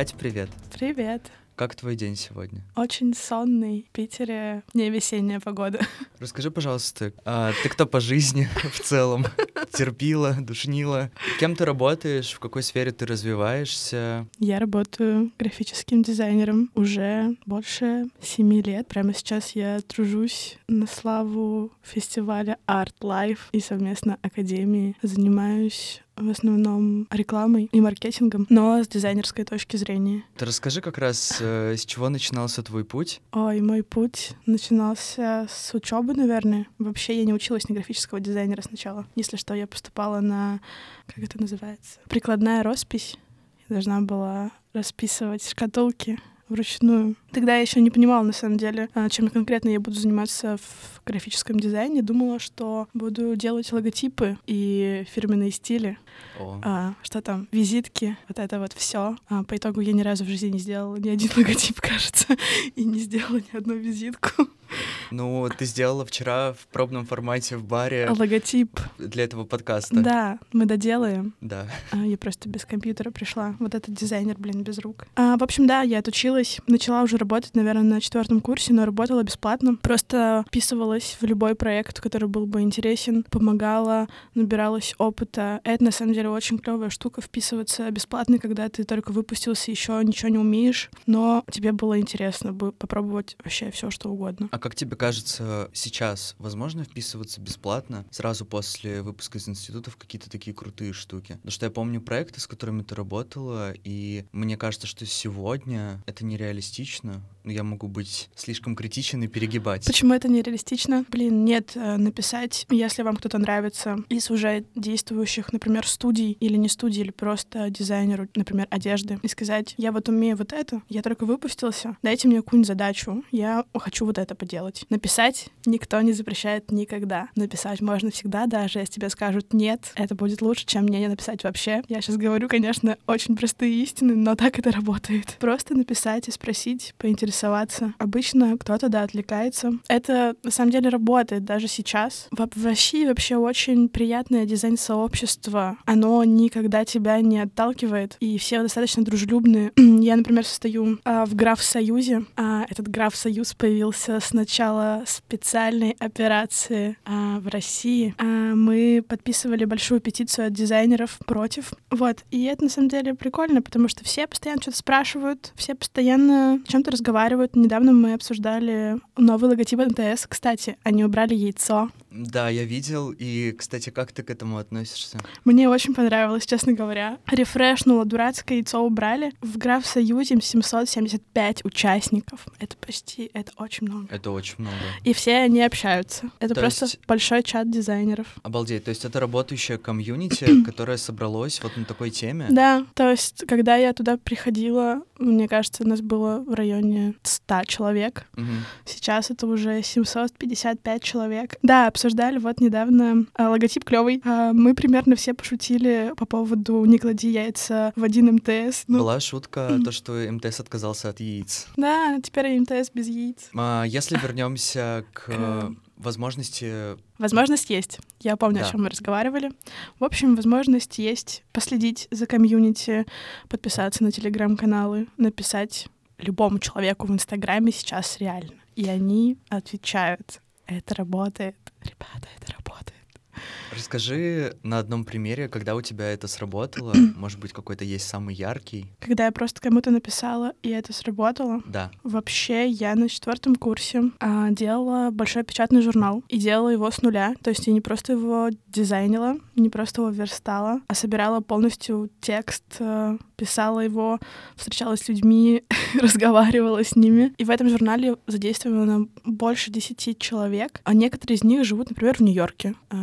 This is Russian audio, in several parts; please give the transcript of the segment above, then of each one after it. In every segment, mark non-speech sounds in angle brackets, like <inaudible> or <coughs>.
Катя, привет. Привет. Как твой день сегодня? Очень сонный. В Питере не весенняя погода. Расскажи, пожалуйста, а ты кто по жизни <laughs> в целом? Терпила, душнила? Кем ты работаешь? В какой сфере ты развиваешься? Я работаю графическим дизайнером уже больше семи лет. Прямо сейчас я тружусь на славу фестиваля Art Life и совместно Академии. Занимаюсь в основном рекламой и маркетингом, но с дизайнерской точки зрения. Ты расскажи как раз, э, с чего начинался твой путь? Ой, мой путь начинался с учебы, наверное. Вообще я не училась на графического дизайнера сначала. Если что, я поступала на, как это называется, прикладная роспись. Я должна была расписывать шкатулки вручную. Тогда я еще не понимала, на самом деле, а, чем конкретно я буду заниматься в графическом дизайне. Думала, что буду делать логотипы и фирменные стили. А, что там, визитки, вот это вот все. А, по итогу я ни разу в жизни не сделала ни один <laughs> логотип, кажется, <laughs> и не сделала ни одну визитку. Ну, ты сделала вчера в пробном формате в баре. Логотип. Для этого подкаста. Да, мы доделаем. Да. Я просто без компьютера пришла. Вот этот дизайнер, блин, без рук. А, в общем, да, я отучилась. Начала уже работать, наверное, на четвертом курсе, но работала бесплатно. Просто вписывалась в любой проект, который был бы интересен, помогала, набиралась опыта. Это, на самом деле, очень клевая штука вписываться бесплатно, когда ты только выпустился, еще ничего не умеешь, но тебе было интересно бы попробовать вообще все, что угодно. А как тебе кажется, сейчас возможно вписываться бесплатно сразу после выпуска из института в какие-то такие крутые штуки? Потому что я помню проекты, с которыми ты работала, и мне кажется, что сегодня это нереалистично. Я могу быть слишком критичен и перегибать. Почему это нереалистично? Блин, нет, э, написать, если вам кто-то нравится, из уже действующих, например, студий или не студий, или просто дизайнеру, например, одежды, и сказать, я вот умею вот это, я только выпустился, дайте мне какую-нибудь задачу, я хочу вот это поделать. Написать никто не запрещает никогда. Написать можно всегда, даже если тебе скажут нет, это будет лучше, чем мне не написать вообще. Я сейчас говорю, конечно, очень простые истины, но так это работает. Просто написать и спросить, поинтересоваться. Обычно кто-то, да, отвлекается. Это на самом деле работает даже сейчас. Вообще, вообще очень приятное дизайн-сообщество. Оно никогда тебя не отталкивает, и все достаточно дружелюбные. <clears throat> Я, например, состою а, в граф-союзе. А, этот граф-союз появился с начала специальной операции а, в России. А, мы подписывали большую петицию от дизайнеров против. Вот. И это, на самом деле, прикольно, потому что все постоянно что-то спрашивают, все постоянно чем-то разговаривают. Недавно мы обсуждали новый логотип МТС. Кстати, они убрали яйцо. Да, я видел. И, кстати, как ты к этому относишься? Мне очень понравилось, честно говоря. Рефрешнуло, дурацкое яйцо убрали. В Граф-Союзе 775 участников. Это почти, это очень много. Это очень много. И все они общаются. Это То просто есть... большой чат дизайнеров. Обалдеть, то есть это работающая комьюнити, <clears throat> которая собралась вот на такой теме? Да, то есть когда я туда приходила, мне кажется, у нас было в районе 100 человек. Угу. Сейчас это уже 755 человек. Да, обсуждали вот недавно а, логотип клевый. А, мы примерно все пошутили по поводу «не клади яйца в один МТС». Ну... Была шутка, то, что МТС отказался от яиц. Да, теперь МТС без яиц. А, если <laughs> вернемся к, к возможности... Возможность есть. Я помню, да. о чем мы разговаривали. В общем, возможность есть последить за комьюнити, подписаться на телеграм-каналы, написать любому человеку в Инстаграме сейчас реально. И они отвечают. Это работает. Ребята, это работает. Расскажи на одном примере, когда у тебя это сработало, <clears throat> может быть, какой-то есть самый яркий. Когда я просто кому-то написала, и это сработало. Да. Вообще, я на четвертом курсе а, делала большой печатный журнал и делала его с нуля. То есть я не просто его дизайнила, не просто его верстала, а собирала полностью текст, а, писала его, встречалась с людьми, <laughs> разговаривала с ними. И в этом журнале задействовано больше десяти человек, а некоторые из них живут, например, в Нью-Йорке, а,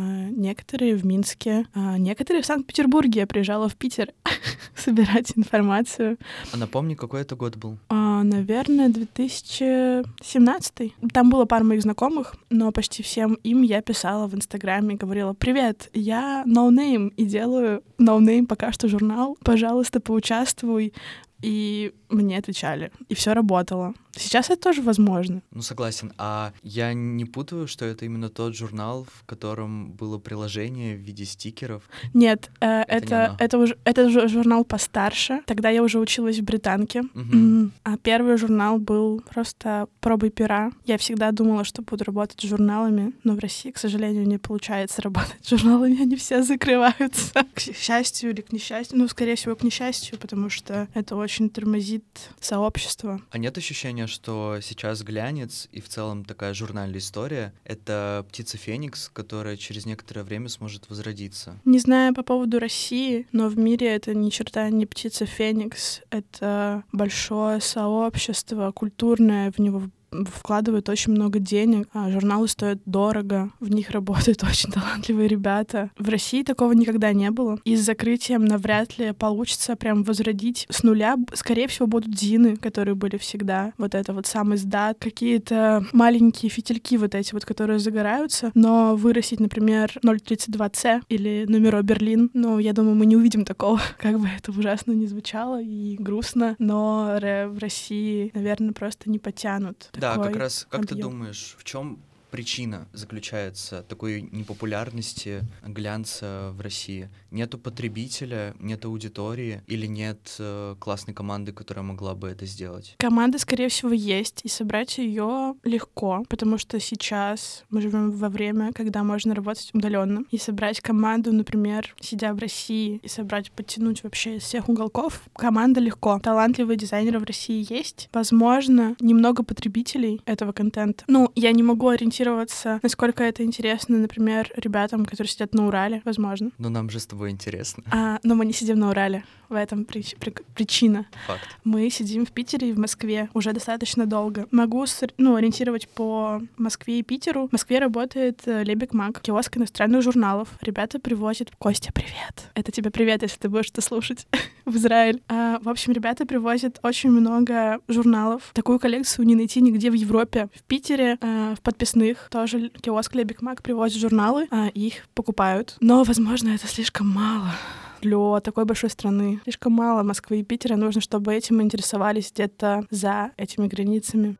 некоторые в Минске, а некоторые в Санкт-Петербурге. Я приезжала в Питер <laughs> собирать информацию. А напомни, какой это год был? А, наверное, 2017. Там было пара моих знакомых, но почти всем им я писала в Инстаграме, говорила, привет, я No Name и делаю No Name пока что журнал, пожалуйста, поучаствуй. И мне отвечали, и все работало. Сейчас это тоже возможно. Ну, согласен. А я не путаю, что это именно тот журнал, в котором было приложение в виде стикеров? Нет, э, это, это, это, уже, это журнал постарше. Тогда я уже училась в британке. Угу. А первый журнал был просто пробой пера. Я всегда думала, что буду работать с журналами, но в России, к сожалению, не получается работать с журналами, они все закрываются. К счастью или к несчастью, ну, скорее всего, к несчастью, потому что это очень тормозит сообщество. А нет ощущения, что сейчас глянец и в целом такая журнальная история — это птица Феникс, которая через некоторое время сможет возродиться. Не знаю по поводу России, но в мире это ни черта не птица Феникс. Это большое сообщество культурное, в него вкладывают очень много денег, а журналы стоят дорого, в них работают <laughs> очень талантливые ребята. В России такого никогда не было. И с закрытием навряд ли получится прям возродить с нуля. Скорее всего, будут зины, которые были всегда. Вот это вот сам издат, какие-то маленькие фитильки вот эти вот, которые загораются, но вырастить, например, 032C или номеро Берлин, ну, я думаю, мы не увидим такого, <laughs> как бы это ужасно не звучало и грустно, но в России, наверное, просто не потянут да, как раз, как объем. ты думаешь, в чем причина заключается такой непопулярности глянца в России? Нету потребителя, нет аудитории или нет э, классной команды, которая могла бы это сделать? Команда, скорее всего, есть, и собрать ее легко, потому что сейчас мы живем во время, когда можно работать удаленно. И собрать команду, например, сидя в России, и собрать, подтянуть вообще из всех уголков, команда легко. Талантливые дизайнеры в России есть. Возможно, немного потребителей этого контента. Ну, я не могу ориентироваться ориентироваться, насколько это интересно, например, ребятам, которые сидят на Урале, возможно. Но нам же с тобой интересно. А, но мы не сидим на Урале. В этом прич- при- причина. Факт. Мы сидим в Питере и в Москве уже достаточно долго. Могу ну, ориентировать по Москве и Питеру. В Москве работает э, Лебек Мак, киоск иностранных журналов. Ребята привозят... Костя, привет! Это тебе привет, если ты будешь это слушать <laughs> в Израиль. А, в общем, ребята привозят очень много журналов. Такую коллекцию не найти нигде в Европе. В Питере а, в подписных тоже киоск Лебек Мак привозит журналы, а их покупают. Но, возможно, это слишком мало для такой большой страны. Слишком мало Москвы и Питера. Нужно, чтобы этим интересовались где-то за этими границами.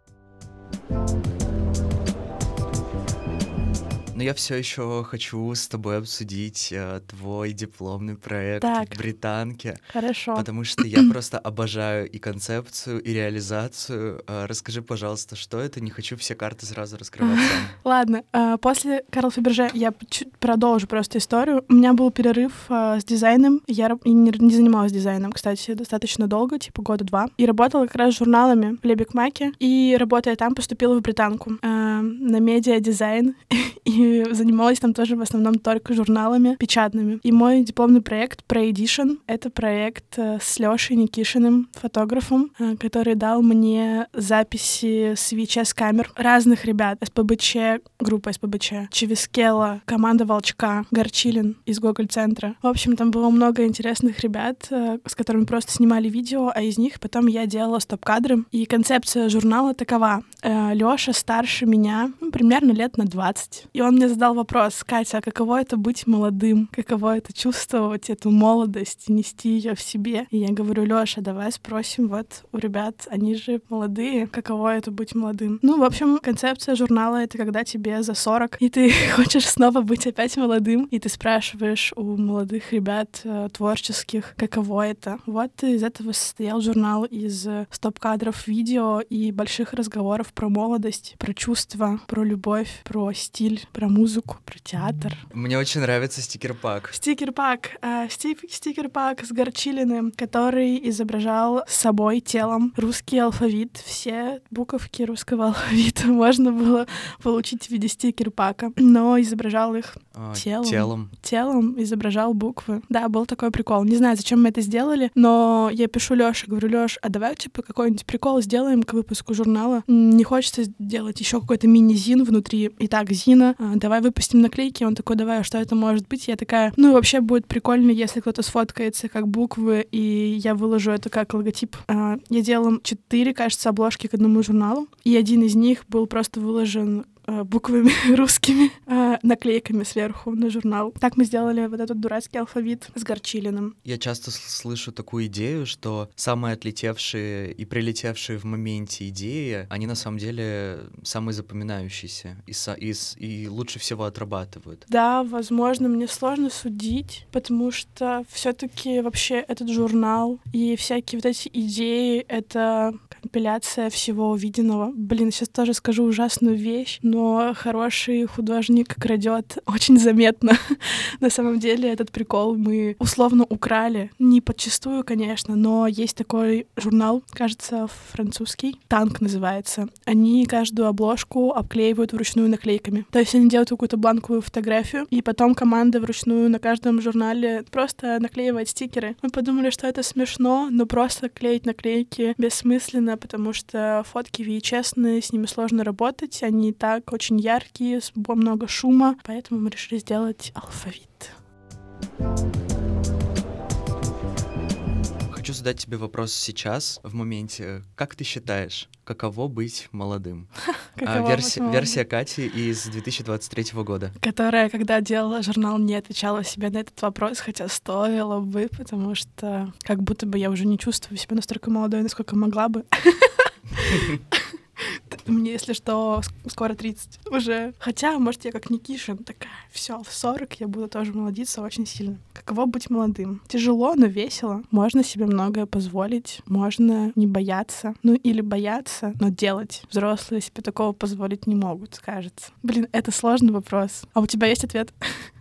thank you но я все еще хочу с тобой обсудить э, твой дипломный проект так. в Британке. Хорошо. Потому что я <clears throat> просто обожаю и концепцию, и реализацию. Э, расскажи, пожалуйста, что это? Не хочу все карты сразу раскрывать. <laughs> Ладно, э, после Карл Фаберже я продолжу просто историю. У меня был перерыв э, с дизайном. Я не, не занималась дизайном, кстати, достаточно долго, типа года два. И работала как раз с журналами в Лебекмаке. И работая там, поступила в Британку э, на медиа-дизайн. <laughs> и занималась там тоже в основном только журналами печатными. И мой дипломный проект Pre Edition — это проект э, с Лешей Никишиным, фотографом, э, который дал мне записи с VHS-камер разных ребят. СПБЧ, группа СПБЧ, Чевискела, команда Волчка, Горчилин из Гоголь-центра. В общем, там было много интересных ребят, э, с которыми просто снимали видео, а из них потом я делала стоп-кадры. И концепция журнала такова. Лёша старше меня, ну, примерно лет на 20. И он мне задал вопрос, Катя, а каково это быть молодым? Каково это чувствовать эту молодость, нести ее в себе? И я говорю, Лёша, давай спросим вот у ребят, они же молодые, каково это быть молодым? Ну, в общем, концепция журнала — это когда тебе за 40, и ты <laughs> хочешь снова быть опять молодым, и ты спрашиваешь у молодых ребят э, творческих, каково это. Вот из этого состоял журнал из стоп-кадров видео и больших разговоров про молодость, про чувства, про любовь, про стиль, про музыку, про театр. Мне очень нравится стикер-пак. Стикер-пак. Э, стикер-пак с Горчилиным, который изображал собой телом русский алфавит. Все буковки русского <laughs> алфавита можно было получить в виде стикер-пака, но изображал их а, телом. Телом. Телом изображал буквы. Да, был такой прикол. Не знаю, зачем мы это сделали, но я пишу Лёше, говорю, Лёш, а давай типа какой-нибудь прикол сделаем к выпуску журнала. Не хочется сделать еще какой-то мини-зин внутри. Итак, Зина, а, давай выпустим наклейки. Он такой, давай, а что это может быть? Я такая, ну, вообще будет прикольно, если кто-то сфоткается как буквы, и я выложу это как логотип. А, я делала четыре, кажется, обложки к одному журналу, и один из них был просто выложен буквами <laughs> русскими, э, наклейками сверху на журнал. Так мы сделали вот этот дурацкий алфавит с Горчилиным. Я часто слышу такую идею, что самые отлетевшие и прилетевшие в моменте идеи, они на самом деле самые запоминающиеся и, и, и лучше всего отрабатывают. Да, возможно, мне сложно судить, потому что все-таки вообще этот журнал и всякие вот эти идеи — это компиляция всего увиденного. Блин, сейчас тоже скажу ужасную вещь, но хороший художник крадет очень заметно. <laughs> На самом деле этот прикол мы условно украли. Не подчастую, конечно, но есть такой журнал, кажется, французский. Танк называется. Они каждую обложку обклеивают вручную наклейками. То есть они делают какую-то бланковую фотографию, и потом команда вручную на каждом журнале просто наклеивает стикеры. Мы подумали, что это смешно, но просто клеить наклейки бессмысленно, потому что фотки VHS, с ними сложно работать, они и так очень яркие, много шума, поэтому мы решили сделать алфавит. Хочу задать тебе вопрос сейчас, в моменте. Как ты считаешь, каково быть молодым? <laughs> а, версия, версия Кати из 2023 года. Которая, когда делала журнал, не отвечала себе на этот вопрос, хотя стоило бы, потому что как будто бы я уже не чувствую себя настолько молодой, насколько могла бы. <laughs> <laughs> Мне, если что, скоро 30 уже. Хотя, может, я как Никиша такая, все, в 40 я буду тоже молодиться очень сильно. Каково быть молодым? Тяжело, но весело. Можно себе многое позволить, можно не бояться. Ну, или бояться, но делать. Взрослые себе такого позволить не могут, кажется. Блин, это сложный вопрос. А у тебя есть ответ? <laughs>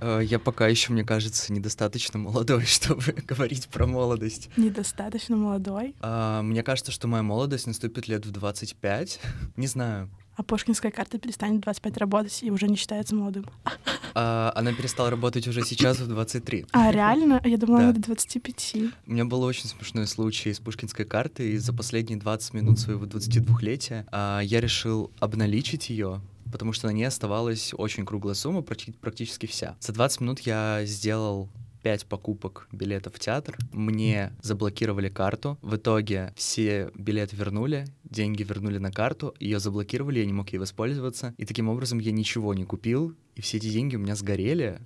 Э, я пока еще, мне кажется, недостаточно молодой, <laughs> чтобы говорить про молодость. Недостаточно молодой? А, мне кажется, что моя молодость наступит лет в 25. <laughs> Не знаю. А Пушкинская карта перестанет 25 работать и уже не считается молодым. <laughs> А, она перестала работать уже сейчас в 23. А, реально? Я думала, да. до 25. У меня был очень смешной случай с Пушкинской картой, и за последние 20 минут своего 22-летия а, я решил обналичить ее потому что на ней оставалась очень круглая сумма, практически вся. За 20 минут я сделал 5 покупок билетов в театр. Мне заблокировали карту. В итоге все билеты вернули, деньги вернули на карту, ее заблокировали, я не мог ей воспользоваться. И таким образом я ничего не купил, и все эти деньги у меня сгорели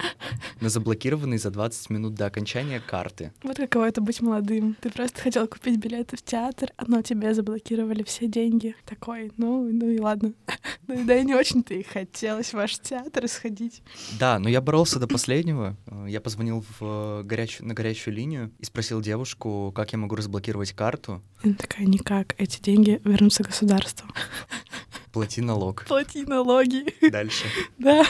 на заблокированные за 20 минут до окончания карты. Вот каково это быть молодым. Ты просто хотел купить билеты в театр, но тебе заблокировали все деньги. Такой, ну, ну и ладно. <laughs> Ну, да и не очень-то и хотелось в ваш театр сходить. Да, но я боролся до последнего. Я позвонил в горячую, на горячую линию и спросил девушку, как я могу разблокировать карту. Она такая, никак, эти деньги вернутся государству. Плати налог. Плати налоги. Дальше. <laughs> Да.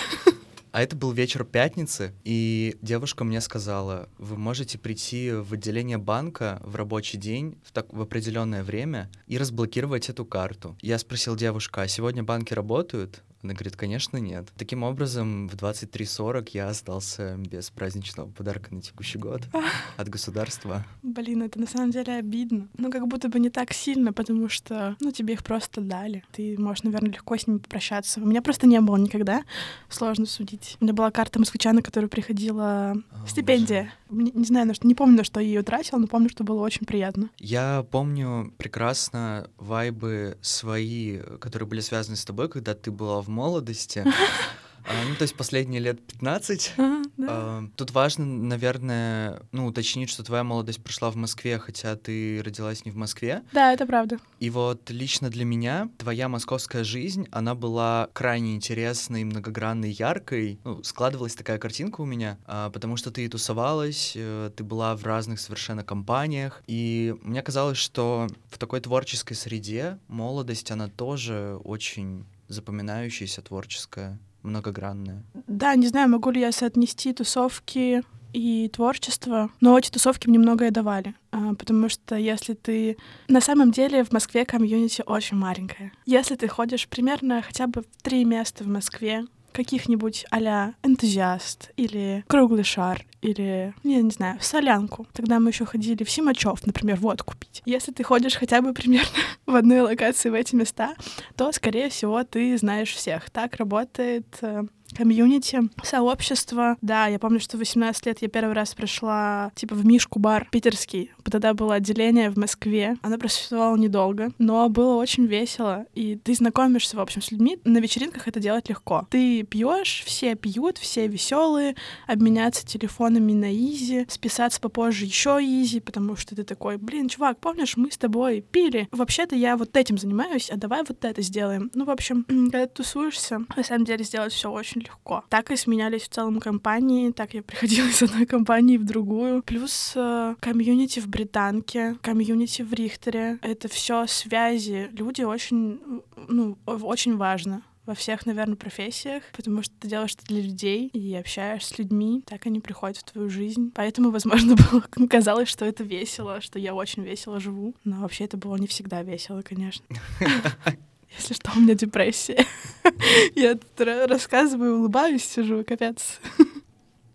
А это был вечер пятницы, и девушка мне сказала, вы можете прийти в отделение банка в рабочий день в, так, в определенное время и разблокировать эту карту. Я спросил девушку, а сегодня банки работают? Она говорит, конечно, нет. Таким образом, в 23.40 я остался без праздничного подарка на текущий год <laughs> от государства. Блин, это на самом деле обидно. Ну, как будто бы не так сильно, потому что, ну, тебе их просто дали. Ты можешь, наверное, легко с ними попрощаться. У меня просто не было никогда. Сложно судить. У меня была карта москвича, на которую приходила О, стипендия. Не, не знаю, на что, не помню, на что я ее тратила, но помню, что было очень приятно. Я помню прекрасно вайбы свои, которые были связаны с тобой, когда ты была в молодости. <laughs> А, ну, то есть последние лет 15. Ага, да. а, тут важно, наверное, ну, уточнить, что твоя молодость прошла в Москве, хотя ты родилась не в Москве. Да, это правда. И вот лично для меня твоя московская жизнь, она была крайне интересной, многогранной, яркой. Ну, складывалась такая картинка у меня, а, потому что ты тусовалась, э, ты была в разных совершенно компаниях, и мне казалось, что в такой творческой среде молодость, она тоже очень запоминающаяся, творческая, многогранная. Да, не знаю, могу ли я соотнести тусовки и творчество, но эти тусовки мне многое давали, а, потому что если ты... На самом деле в Москве комьюнити очень маленькое. Если ты ходишь примерно хотя бы в три места в Москве, каких-нибудь а энтузиаст или круглый шар или, я не знаю, в солянку. Тогда мы еще ходили в Симачев, например, вот купить. Если ты ходишь хотя бы примерно <laughs> в одной локации в эти места, то, скорее всего, ты знаешь всех. Так работает э, комьюнити, сообщество. Да, я помню, что в 18 лет я первый раз пришла, типа, в Мишку бар питерский. Тогда было отделение в Москве. Оно просуществовало недолго, но было очень весело. И ты знакомишься, в общем, с людьми. На вечеринках это делать легко. Ты пьешь, все пьют, все веселые, обменяться телефонами на easy, списаться попозже еще easy, потому что ты такой, блин, чувак, помнишь, мы с тобой пили? Вообще-то я вот этим занимаюсь, а давай вот это сделаем. Ну, в общем, <clears throat> когда ты тусуешься, на самом деле сделать все очень легко. Так и сменялись в целом компании, так я приходила из одной компании в другую. Плюс э, комьюнити в Британке, комьюнити в Рихтере. Это все связи. Люди очень, ну, очень важно во всех, наверное, профессиях, потому что ты делаешь это для людей и общаешься с людьми, так они приходят в твою жизнь. Поэтому, возможно, <laughs> было, казалось, что это весело, что я очень весело живу. Но вообще это было не всегда весело, конечно. <laughs> Если что, у меня депрессия. <laughs> Я рассказываю, улыбаюсь, сижу, капец.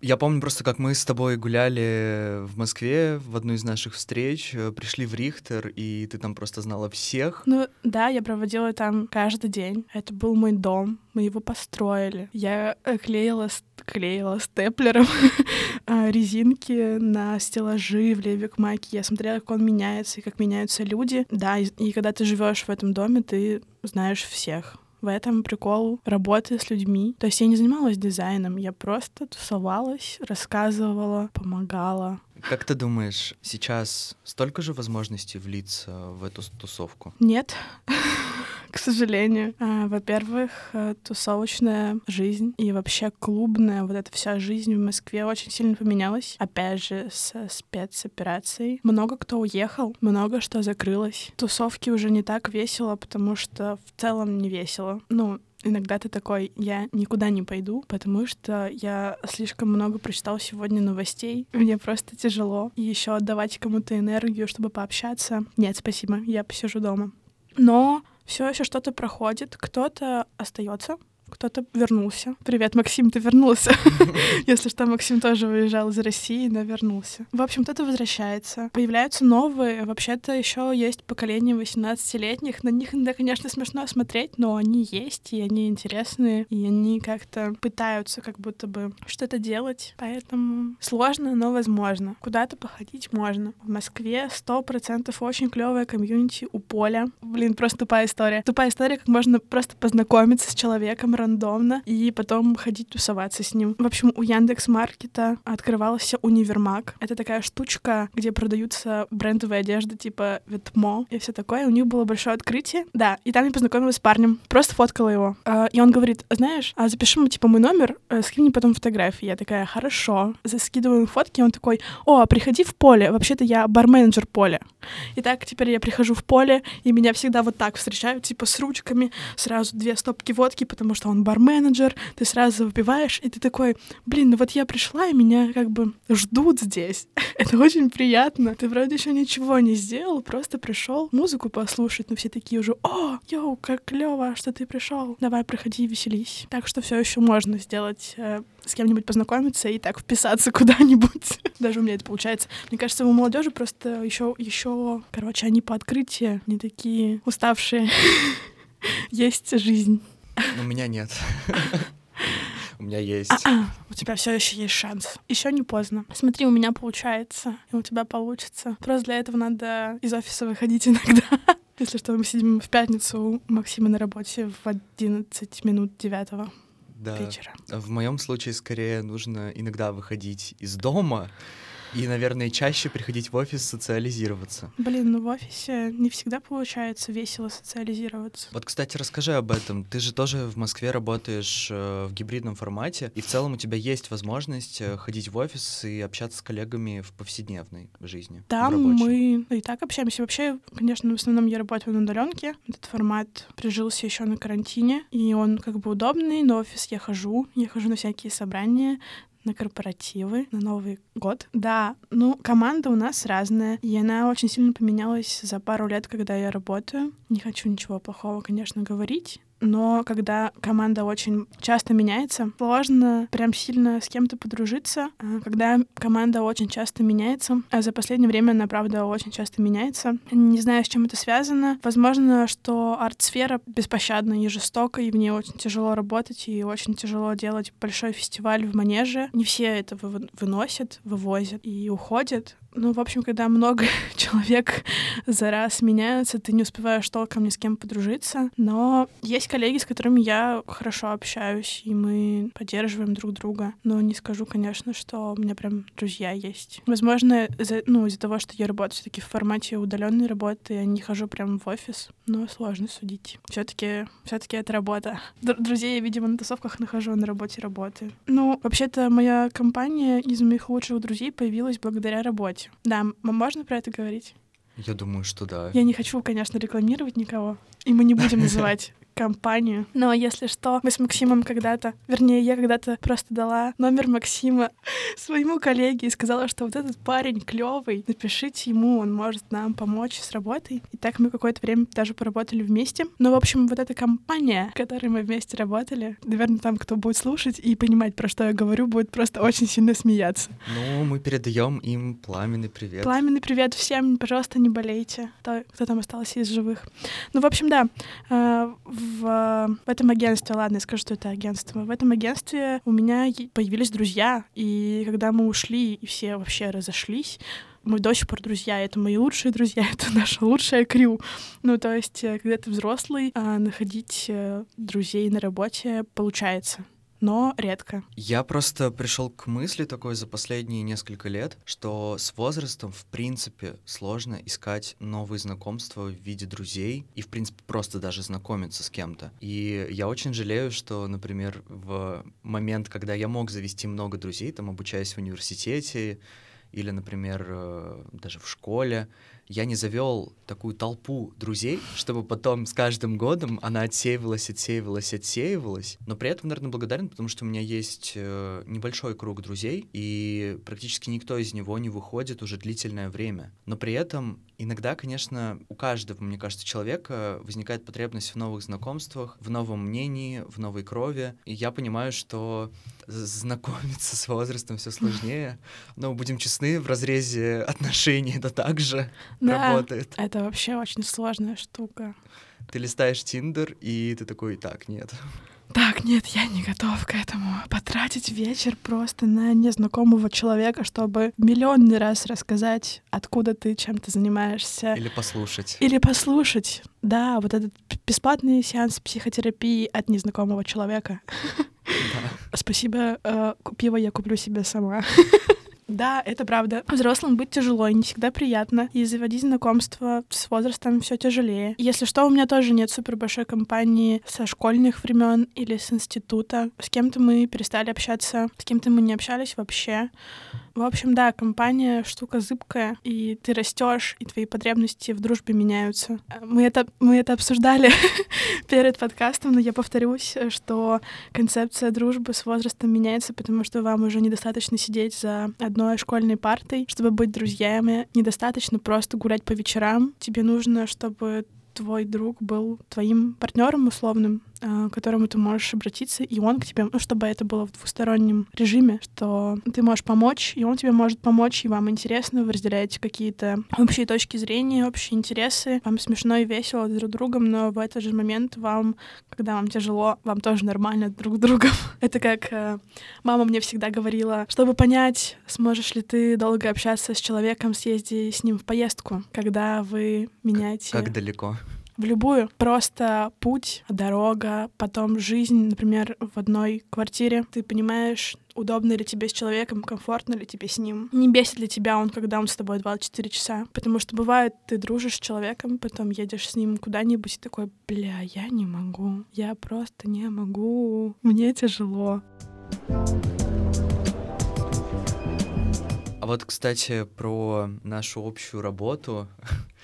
Я помню просто, как мы с тобой гуляли в Москве в одну из наших встреч, э, пришли в Рихтер, и ты там просто знала всех. Ну да, я проводила там каждый день. Это был мой дом, мы его построили. Я э, клеила, клеила степлером <laughs> а, резинки на стеллажи в Левик Маке. Я смотрела, как он меняется и как меняются люди. Да, и, и когда ты живешь в этом доме, ты знаешь всех. В этом прикол работы с людьми. То есть я не занималась дизайном, я просто тусовалась, рассказывала, помогала. Как ты думаешь, сейчас столько же возможностей влиться в эту тусовку? Нет <laughs> к сожалению. А, во-первых, э, тусовочная жизнь и вообще клубная вот эта вся жизнь в Москве очень сильно поменялась. Опять же, с спецоперацией. Много кто уехал, много что закрылось. Тусовки уже не так весело, потому что в целом не весело. Ну, Иногда ты такой, я никуда не пойду, потому что я слишком много прочитал сегодня новостей. Мне просто тяжело. И еще отдавать кому-то энергию, чтобы пообщаться. Нет, спасибо, я посижу дома. Но все еще что-то проходит, кто-то остается, кто-то вернулся. Привет, Максим, ты вернулся. <laughs> <laughs> Если что, Максим тоже выезжал из России, но вернулся. В общем, кто-то возвращается. Появляются новые. Вообще-то еще есть поколение 18-летних. На них иногда, конечно, смешно смотреть, но они есть, и они интересные, и они как-то пытаются как будто бы что-то делать. Поэтому сложно, но возможно. Куда-то походить можно. В Москве сто процентов очень клевая комьюнити у поля. Блин, просто тупая история. Тупая история, как можно просто познакомиться с человеком, рандомно и потом ходить тусоваться с ним. В общем, у Яндекс Маркета открывался универмаг. Это такая штучка, где продаются брендовые одежды типа Ветмо и все такое. У них было большое открытие. Да, и там я познакомилась с парнем. Просто фоткала его. А, и он говорит, знаешь, а запиши мне типа мой номер, э, скинь мне потом фотографии. Я такая, хорошо. Заскидываю фотки, он такой, о, приходи в поле. Вообще-то я барменеджер поля. И так теперь я прихожу в поле, и меня всегда вот так встречают, типа с ручками, сразу две стопки водки, потому что он барменеджер, ты сразу выпиваешь, и ты такой, блин, ну вот я пришла, и меня как бы ждут здесь. <laughs> Это очень приятно. Ты вроде еще ничего не сделал, просто пришел музыку послушать, но все такие уже, о, йоу, как клево, что ты пришел. Давай, проходи веселись. Так что все еще можно сделать э, с кем-нибудь познакомиться и так вписаться <laughs> куда-нибудь. Даже у меня это получается. Мне кажется, у молодежи просто еще, еще, короче, они по открытию не такие уставшие. <laughs> Есть жизнь. У меня нет. <laughs> У меня есть. У тебя все еще есть шанс. Еще не поздно. Смотри, у меня получается, и у тебя получится. Просто для этого надо из офиса выходить <laughs> иногда. Если что, мы сидим в пятницу у Максима на работе в 11 минут девятого да. вечера. В моем случае скорее нужно иногда выходить из дома, и, наверное, чаще приходить в офис социализироваться. Блин, ну в офисе не всегда получается весело социализироваться. Вот, кстати, расскажи об этом. Ты же тоже в Москве работаешь э, в гибридном формате, и в целом у тебя есть возможность э, ходить в офис и общаться с коллегами в повседневной жизни. Там мы и так общаемся. Вообще, конечно, в основном я работаю на удаленке. Этот формат прижился еще на карантине, и он как бы удобный. На офис я хожу, я хожу на всякие собрания, на корпоративы, на Новый год. Да, ну, команда у нас разная, и она очень сильно поменялась за пару лет, когда я работаю. Не хочу ничего плохого, конечно, говорить, но когда команда очень часто меняется, сложно прям сильно с кем-то подружиться. А когда команда очень часто меняется, а за последнее время она, правда, очень часто меняется. Не знаю, с чем это связано. Возможно, что арт-сфера беспощадна и жестока, и в ней очень тяжело работать, и очень тяжело делать большой фестиваль в Манеже. Не все это выносят, вывозят и уходят. Ну, в общем, когда много <laughs> человек за раз меняются, ты не успеваешь толком ни с кем подружиться. Но есть коллеги, с которыми я хорошо общаюсь, и мы поддерживаем друг друга. Но не скажу, конечно, что у меня прям друзья есть. Возможно, из-за ну, из того, что я работаю все таки в формате удаленной работы, я не хожу прям в офис, но сложно судить. все таки все таки это работа. Д- друзей я, видимо, на тусовках нахожу, на работе работаю. Ну, вообще-то моя компания из моих лучших друзей появилась благодаря работе работе. Да, можно про это говорить? Я думаю, что да. Я не хочу, конечно, рекламировать никого, и мы не будем называть компанию. Но если что, мы с Максимом когда-то, вернее, я когда-то просто дала номер Максима <laughs> своему коллеге и сказала, что вот этот парень клевый, напишите ему, он может нам помочь с работой. И так мы какое-то время даже поработали вместе. Но, в общем, вот эта компания, в которой мы вместе работали, наверное, там кто будет слушать и понимать, про что я говорю, будет просто очень сильно смеяться. Ну, мы передаем им пламенный привет. Пламенный привет всем, пожалуйста, не болейте, кто, кто там остался из живых. Ну, в общем, да, э, в, в этом агентстве, ладно, я скажу, что это агентство, в этом агентстве у меня появились друзья, и когда мы ушли и все вообще разошлись, мы до сих пор друзья, это мои лучшие друзья, <laughs> это наша лучшая крю. Ну, то есть, э, когда ты взрослый, а, находить э, друзей на работе получается но редко. Я просто пришел к мысли такой за последние несколько лет, что с возрастом, в принципе, сложно искать новые знакомства в виде друзей и, в принципе, просто даже знакомиться с кем-то. И я очень жалею, что, например, в момент, когда я мог завести много друзей, там, обучаясь в университете или, например, э, даже в школе, я не завел такую толпу друзей, чтобы потом с каждым годом она отсеивалась, отсеивалась, отсеивалась. Но при этом, наверное, благодарен, потому что у меня есть э, небольшой круг друзей, и практически никто из него не выходит уже длительное время. Но при этом иногда, конечно, у каждого, мне кажется, человека возникает потребность в новых знакомствах, в новом мнении, в новой крови. И я понимаю, что знакомиться с возрастом все сложнее. Но будем честны, в разрезе отношений это также да, работает. Это вообще очень сложная штука. Ты листаешь Тиндер, и ты такой, так, нет. Так, нет, я не готов к этому. Потратить вечер просто на незнакомого человека, чтобы миллионный раз рассказать, откуда ты, чем ты занимаешься. Или послушать. Или послушать. Да, вот этот бесплатный сеанс психотерапии от незнакомого человека. <laughs> Да. Спасибо, э, пиво я куплю себе сама. <laughs> Да, это правда. Взрослым быть тяжело и не всегда приятно. И заводить знакомства с возрастом все тяжелее. Если что, у меня тоже нет супер большой компании со школьных времен или с института. С кем-то мы перестали общаться, с кем-то мы не общались вообще. В общем, да, компания штука зыбкая, и ты растешь, и твои потребности в дружбе меняются. Мы это, мы это обсуждали <laughs> перед подкастом, но я повторюсь, что концепция дружбы с возрастом меняется, потому что вам уже недостаточно сидеть за одной школьной партой, чтобы быть друзьями. Недостаточно просто гулять по вечерам. Тебе нужно, чтобы твой друг был твоим партнером условным, к которому ты можешь обратиться, и он к тебе, ну, чтобы это было в двустороннем режиме, что ты можешь помочь, и он тебе может помочь, и вам интересно, вы разделяете какие-то общие точки зрения, общие интересы, вам смешно и весело друг другом, но в этот же момент вам, когда вам тяжело, вам тоже нормально друг с другом. <laughs> это как э, мама мне всегда говорила, чтобы понять, сможешь ли ты долго общаться с человеком, съезди с ним в поездку, когда вы меняете... Как, как далеко? В любую. Просто путь, дорога, потом жизнь, например, в одной квартире. Ты понимаешь, удобно ли тебе с человеком, комфортно ли тебе с ним. Не бесит ли тебя он, когда он с тобой 24 часа. Потому что бывает, ты дружишь с человеком, потом едешь с ним куда-нибудь и такой, бля, я не могу. Я просто не могу. Мне тяжело. А вот, кстати, про нашу общую работу. <laughs>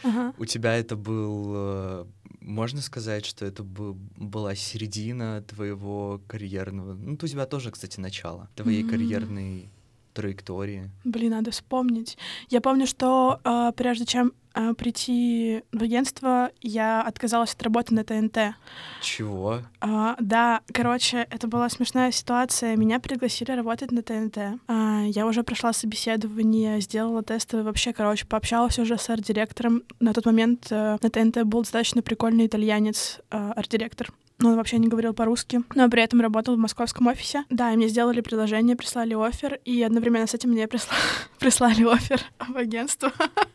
Ага. У тебя это был, э, можно сказать, что это был, была середина твоего карьерного, ну, у тебя тоже, кстати, начало твоей mm-hmm. карьерной траектории? Блин, надо вспомнить. Я помню, что э, прежде чем прийти в агентство, я отказалась от работы на ТНТ. Чего? А, да, короче, это была смешная ситуация. Меня пригласили работать на ТНТ. А, я уже прошла собеседование, сделала тесты, вообще, короче, пообщалась уже с арт-директором. На тот момент э, на ТНТ был достаточно прикольный итальянец, э, арт-директор. Но он вообще не говорил по-русски, но при этом работал в московском офисе. Да, и мне сделали предложение, прислали офер, и одновременно с этим мне присла... <laughs> прислали офер в агентство. <laughs>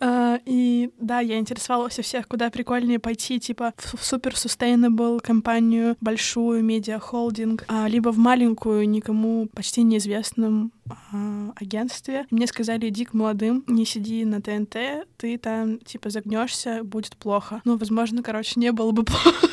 Uh, и да, я интересовалась у всех, куда прикольнее пойти, типа в супер sustainable компанию, большую медиа-холдинг, uh, либо в маленькую, никому почти неизвестном uh, агентстве. Мне сказали, иди к молодым, не сиди на ТНТ, ты там, типа, загнешься, будет плохо. Ну, возможно, короче, не было бы <laughs> плохо.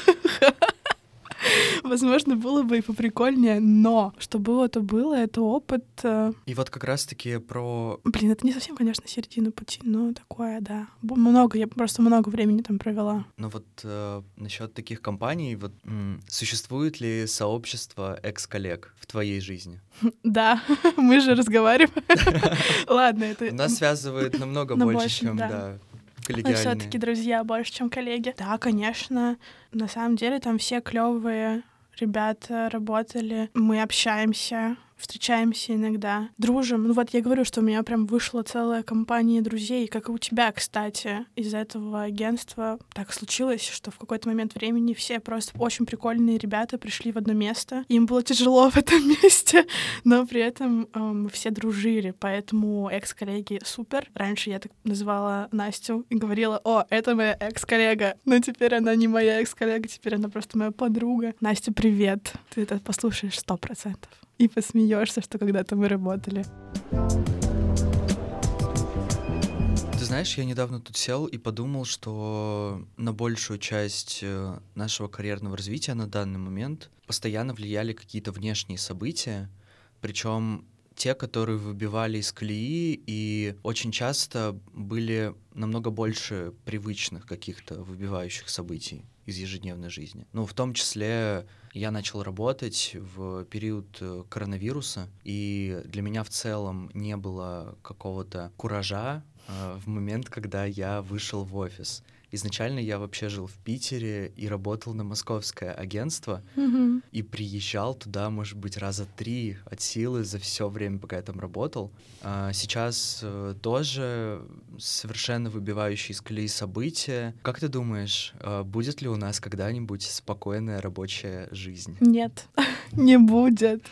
<laughs> Возможно, было бы и поприкольнее, но что было, то было, это опыт. Э, и вот как раз-таки про... Блин, это не совсем, конечно, середина пути, но такое, да. Много, я просто много времени там провела. Ну вот э, насчет таких компаний, вот м- существует ли сообщество экс-коллег в твоей жизни? <laughs> Да, <laughs> мы же разговариваем. Ладно, это... Нас связывает намного больше, чем, да, коллегиальные. все-таки друзья больше, чем коллеги. Да, конечно. На самом деле там все клевые ребята работали. Мы общаемся встречаемся иногда, дружим. Ну вот я говорю, что у меня прям вышла целая компания друзей, как и у тебя, кстати. Из этого агентства так случилось, что в какой-то момент времени все просто очень прикольные ребята пришли в одно место. Им было тяжело в этом <laughs> месте, но при этом э, мы все дружили, поэтому экс-коллеги супер. Раньше я так называла Настю и говорила, о, это моя экс-коллега, но теперь она не моя экс-коллега, теперь она просто моя подруга. Настя, привет. Ты это послушаешь сто процентов <laughs> и посмеешься, что когда-то мы работали. Ты знаешь, я недавно тут сел и подумал, что на большую часть э, нашего карьерного развития на данный момент постоянно влияли какие-то внешние события, причем те, которые выбивали из колеи и очень часто были намного больше привычных каких-то выбивающих событий из ежедневной жизни. Ну, в том числе я начал работать в период э, коронавируса, и для меня в целом не было какого-то куража э, в момент, когда я вышел в офис. Изначально я вообще жил в Питере и работал на московское агентство mm-hmm. и приезжал туда, может быть, раза три от силы за все время, пока я там работал. А сейчас э, тоже совершенно выбивающие из колеи события. Как ты думаешь, э, будет ли у нас когда-нибудь спокойная рабочая жизнь? Нет, <laughs> не будет.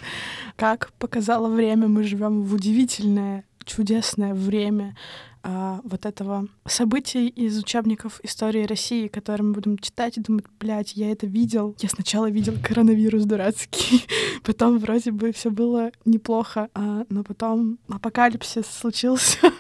Как показало время, мы живем в удивительное чудесное время а, вот этого событий из учебников истории России, которые мы будем читать и думать, блядь, я это видел. Я сначала видел коронавирус дурацкий, <laughs> потом вроде бы все было неплохо, а, но потом апокалипсис случился. <laughs>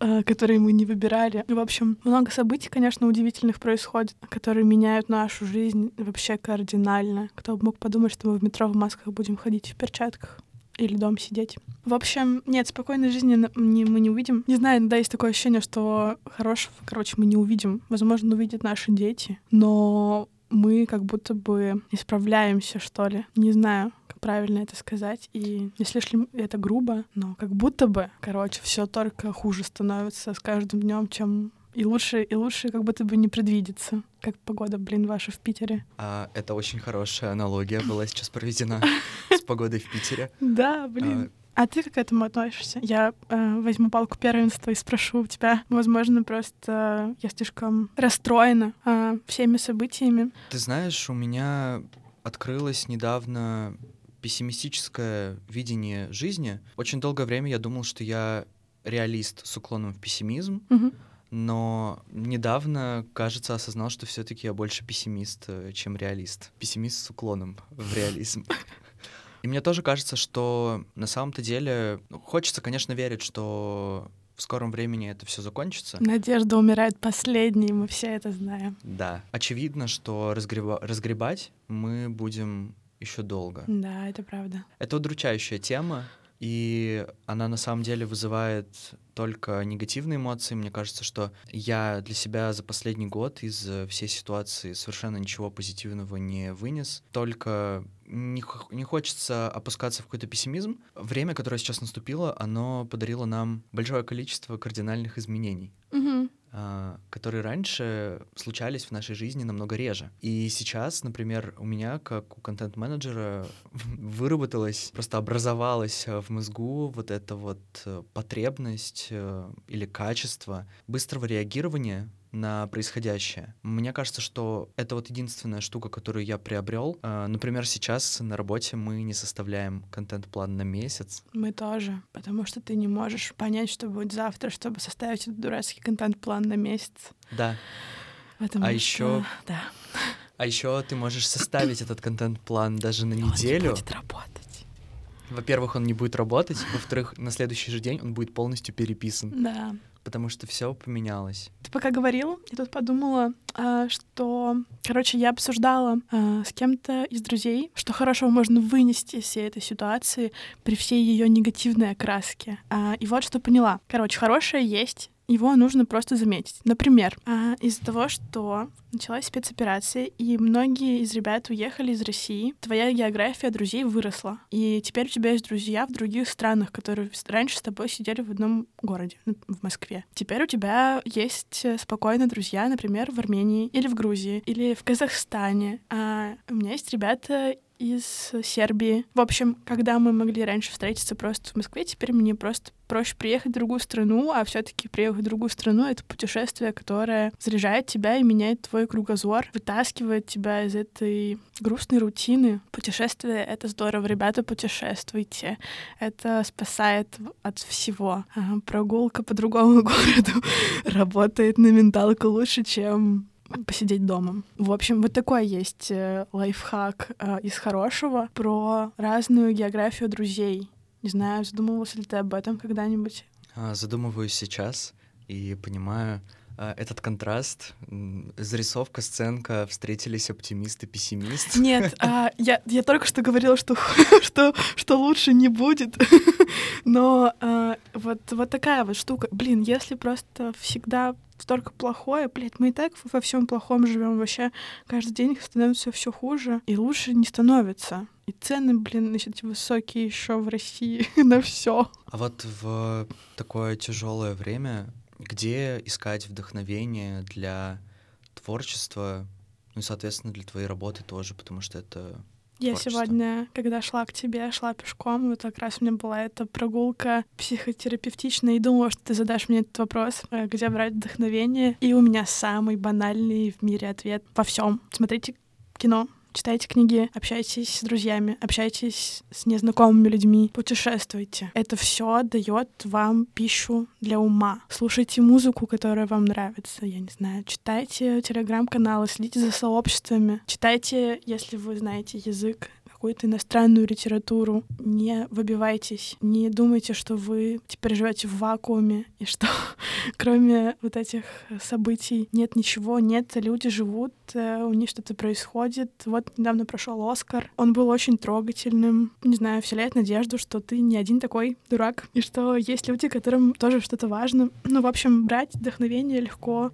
А, которые мы не выбирали. В общем, много событий, конечно, удивительных происходит, которые меняют нашу жизнь вообще кардинально. Кто бы мог подумать, что мы в метро в масках будем ходить в перчатках или дом сидеть. В общем, нет, спокойной жизни не, мы не увидим. Не знаю, да, есть такое ощущение, что хорошего, короче, мы не увидим. Возможно, увидят наши дети, но мы как будто бы исправляемся, что ли. Не знаю, как правильно это сказать. И не слишком это грубо, но как будто бы, короче, все только хуже становится с каждым днем, чем и лучше, и лучше как будто бы не предвидится. Как погода, блин, ваша в Питере. А, это очень хорошая аналогия была сейчас проведена <laughs> с погодой в Питере. Да, блин. А, а ты как к этому относишься? Я э, возьму палку первенства и спрошу у тебя. Возможно, просто я слишком расстроена э, всеми событиями. Ты знаешь, у меня открылось недавно пессимистическое видение жизни. Очень долгое время я думал, что я реалист с уклоном в пессимизм. Угу но недавно, кажется, осознал, что все-таки я больше пессимист, э, чем реалист. Пессимист с уклоном в реализм. <laughs> И мне тоже кажется, что на самом-то деле ну, хочется, конечно, верить, что в скором времени это все закончится. Надежда умирает последней, мы все это знаем. Да. Очевидно, что разгреба... разгребать мы будем еще долго. Да, это правда. Это удручающая тема, и она на самом деле вызывает только негативные эмоции. Мне кажется, что я для себя за последний год из всей ситуации совершенно ничего позитивного не вынес. Только не, не хочется опускаться в какой-то пессимизм. Время, которое сейчас наступило, оно подарило нам большое количество кардинальных изменений. Угу. Которые раньше случались в нашей жизни намного реже. И сейчас, например, у меня, как у контент-менеджера, <laughs> выработалась, просто образовалась в мозгу вот эта вот э, потребность э, или качество быстрого реагирования на происходящее. Мне кажется, что это вот единственная штука, которую я приобрел. А, например, сейчас на работе мы не составляем контент-план на месяц. Мы тоже, потому что ты не можешь понять, что будет завтра, чтобы составить этот дурацкий контент-план на месяц. Да. Потому а что... еще, да. а еще ты можешь составить этот контент-план даже на неделю. Он не будет работать. Во-первых, он не будет работать, во-вторых, на следующий же день он будет полностью переписан. Да потому что все поменялось. Ты пока говорил, я тут подумала, а, что, короче, я обсуждала а, с кем-то из друзей, что хорошего можно вынести из всей этой ситуации при всей ее негативной окраске. А, и вот что поняла. Короче, хорошее есть, его нужно просто заметить. Например, а, из-за того, что началась спецоперация, и многие из ребят уехали из России, твоя география друзей выросла. И теперь у тебя есть друзья в других странах, которые раньше с тобой сидели в одном городе, ну, в Москве. Теперь у тебя есть э, спокойно друзья, например, в Армении или в Грузии, или в Казахстане. А у меня есть ребята из Сербии. В общем, когда мы могли раньше встретиться просто в Москве, теперь мне просто проще приехать в другую страну, а все-таки приехать в другую страну — это путешествие, которое заряжает тебя и меняет твой кругозор, вытаскивает тебя из этой грустной рутины. Путешествие — это здорово. Ребята, путешествуйте. Это спасает от всего. А прогулка по другому <laughs> городу работает на менталку лучше, чем посидеть дома. В общем, вот такой есть э, лайфхак э, из хорошего про разную географию друзей. Не знаю, задумывался ли ты об этом когда-нибудь? А, задумываюсь сейчас и понимаю, а, этот контраст, зарисовка, сценка, встретились оптимист и пессимист. Нет, а, я, я только что говорила, что, <laughs> что, что лучше не будет. <laughs> Но а, вот, вот такая вот штука. Блин, если просто всегда столько плохое, блядь, мы и так во всем плохом живем вообще. Каждый день становится все хуже, и лучше не становится. И цены, блин, значит, высокие еще в России <laughs> на все. А вот в такое тяжелое время, где искать вдохновение для творчества, ну и, соответственно, для твоей работы тоже, потому что это я сегодня, когда шла к тебе, шла пешком, вот как раз у меня была эта прогулка психотерапевтичная, и думала, что ты задашь мне этот вопрос, э, где брать вдохновение. И у меня самый банальный в мире ответ во всем. Смотрите кино, читайте книги, общайтесь с друзьями, общайтесь с незнакомыми людьми, путешествуйте. Это все дает вам пищу для ума. Слушайте музыку, которая вам нравится, я не знаю, читайте телеграм-каналы, следите за сообществами, читайте, если вы знаете язык, какую-то иностранную литературу. Не выбивайтесь, не думайте, что вы теперь живете в вакууме <laughs> и что кроме вот этих событий нет ничего, нет, люди живут, э, у них что-то происходит. Вот недавно прошел Оскар, он был очень трогательным, не знаю, вселяет надежду, что ты не один такой дурак, и что есть люди, которым тоже что-то важно. Ну, в общем, брать вдохновение легко,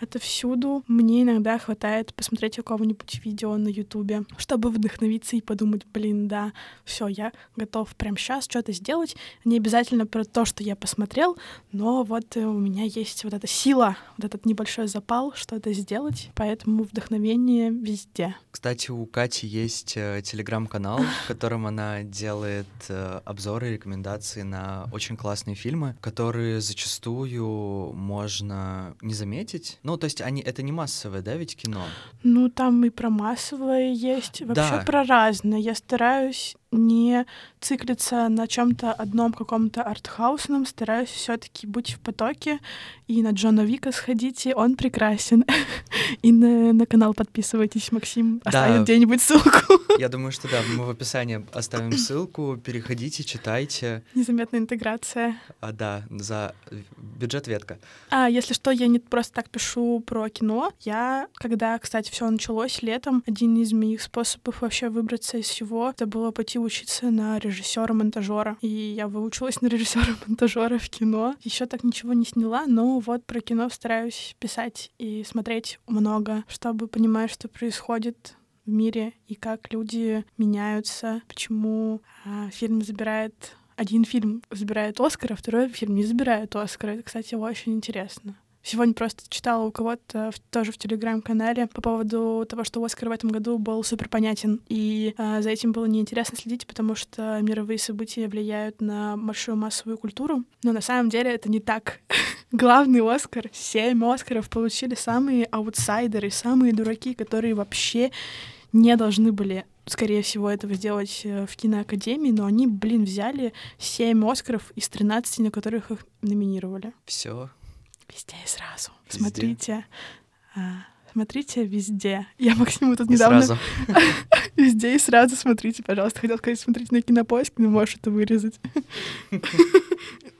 это всюду. Мне иногда хватает посмотреть какого-нибудь видео на Ютубе, чтобы вдохновиться и подумать, блин, да, все, я готов прямо сейчас что-то сделать. Не обязательно про то, что я посмотрел, но вот у меня есть вот эта сила, вот этот небольшой запал что-то сделать, поэтому вдохновение везде. Кстати, у Кати есть э, телеграм-канал, в котором она делает э, обзоры и рекомендации на очень классные фильмы, которые зачастую можно не заметить, ну, то есть они это не массовое, да, ведь кино? Ну, там и про массовое есть, вообще да. про разное. Я стараюсь не циклиться на чем-то одном каком-то артхаусном, стараюсь все-таки быть в потоке. И на Джона Вика сходите, он прекрасен. <laughs> И на, на канал подписывайтесь, Максим оставит да. где-нибудь ссылку. <laughs> Я думаю, что да, мы в описании оставим <clears throat> ссылку, переходите, читайте. Незаметная интеграция. А, да, за бюджет ветка. А, если что, я не просто так пишу про кино. Я, когда, кстати, все началось летом, один из моих способов вообще выбраться из всего, это было пойти учиться на режиссера-монтажера. И я выучилась на режиссера-монтажера в кино. Еще так ничего не сняла, но вот про кино стараюсь писать и смотреть много, чтобы понимать, что происходит в мире и как люди меняются, почему а, фильм забирает один фильм забирает Оскар, а второй фильм не забирает Оскар. Это, кстати, очень интересно. Сегодня просто читала у кого-то тоже в телеграм-канале по поводу того, что Оскар в этом году был супер понятен. И э, за этим было неинтересно следить, потому что мировые события влияют на большую массовую культуру. Но на самом деле это не так. <laughs> Главный Оскар, семь Оскаров получили самые аутсайдеры, самые дураки, которые вообще не должны были скорее всего, этого сделать э, в киноакадемии, но они, блин, взяли семь Оскаров из 13, на которых их номинировали. Все, Везде и сразу. Везде? Смотрите. А, смотрите везде. Я Максиму тут И недавно... сразу. <laughs> <laughs> Везде и сразу смотрите, пожалуйста. Хотел сказать, смотрите на кинопоиск, но можешь это вырезать. <laughs>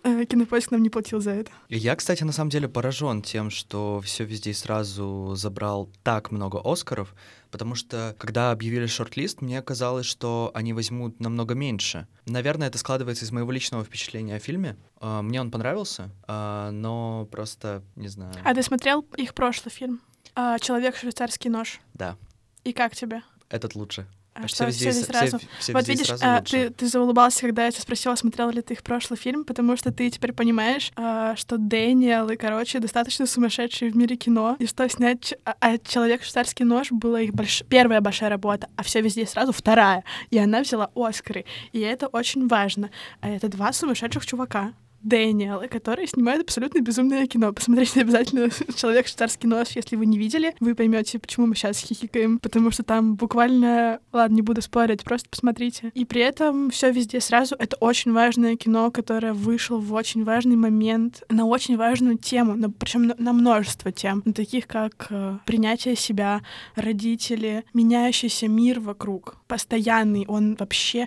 Э, Кинопоиск нам не платил за это. Я, кстати, на самом деле поражен тем, что все везде и сразу забрал так много Оскаров, потому что, когда объявили шорт-лист, мне казалось, что они возьмут намного меньше. Наверное, это складывается из моего личного впечатления о фильме. А, Мне он понравился, а, но просто, не знаю, А ты смотрел их прошлый фильм? А, Человек швейцарский нож. да, И как тебе? Этот лучше. А что, везде с- здесь сразу? все Вот видишь, сразу а, лучше. ты, ты заулыбался, когда я тебя спросила, смотрел ли ты их прошлый фильм, потому что ты теперь понимаешь, а, что Дэниел и, короче, достаточно сумасшедшие в мире кино, и что снять а, а «Человек швейцарский нож» была их больш- первая большая работа, а все везде сразу вторая, и она взяла Оскары, и это очень важно. А это два сумасшедших чувака, Дэниелы, которые снимают абсолютно безумное кино. Посмотрите <laughs> обязательно «Человек швейцарский нож», если вы не видели. Вы поймете, почему мы сейчас хихикаем, потому что там буквально... Ладно, не буду спорить, просто посмотрите. И при этом все везде сразу. Это очень важное кино, которое вышло в очень важный момент на очень важную тему, причем на, на множество тем, на таких как э, принятие себя, родители, меняющийся мир вокруг, постоянный, он вообще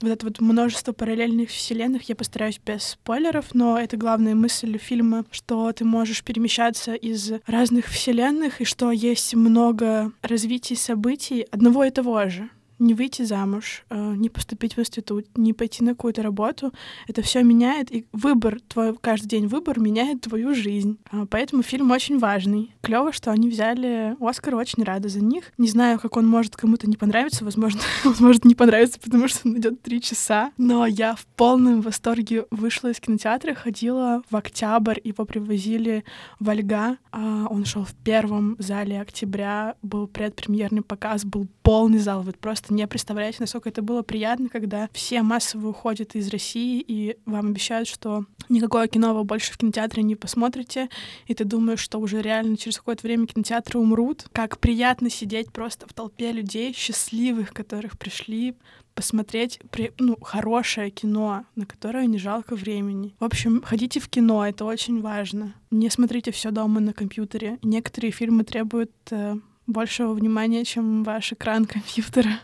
вот это вот множество параллельных вселенных, я постараюсь без спойлеров, но это главная мысль фильма, что ты можешь перемещаться из разных вселенных, и что есть много развитий событий одного и того же. Не выйти замуж, э, не поступить в институт, не пойти на какую-то работу. Это все меняет, и выбор, твой каждый день выбор меняет твою жизнь. А, Поэтому фильм очень важный. Клево, что они взяли Оскар, очень рада за них. Не знаю, как он может кому-то не понравиться, возможно, <laughs> он может не понравиться, потому что он идет три часа. Но я в полном восторге вышла из кинотеатра, ходила в октябрь, его привозили в Ольга. А, Он шел в первом зале октября, был предпремьерный показ, был полный зал. Вы просто не представляете, насколько это было приятно, когда все массово уходят из России, и вам обещают, что никакое кино вы больше в кинотеатре не посмотрите, и ты думаешь, что уже реально через какое-то время кинотеатры умрут. Как приятно сидеть просто в толпе людей, счастливых, которых пришли посмотреть при, ну, хорошее кино, на которое не жалко времени. В общем, ходите в кино, это очень важно. Не смотрите все дома на компьютере. Некоторые фильмы требуют э, большего внимания, чем ваш экран компьютера.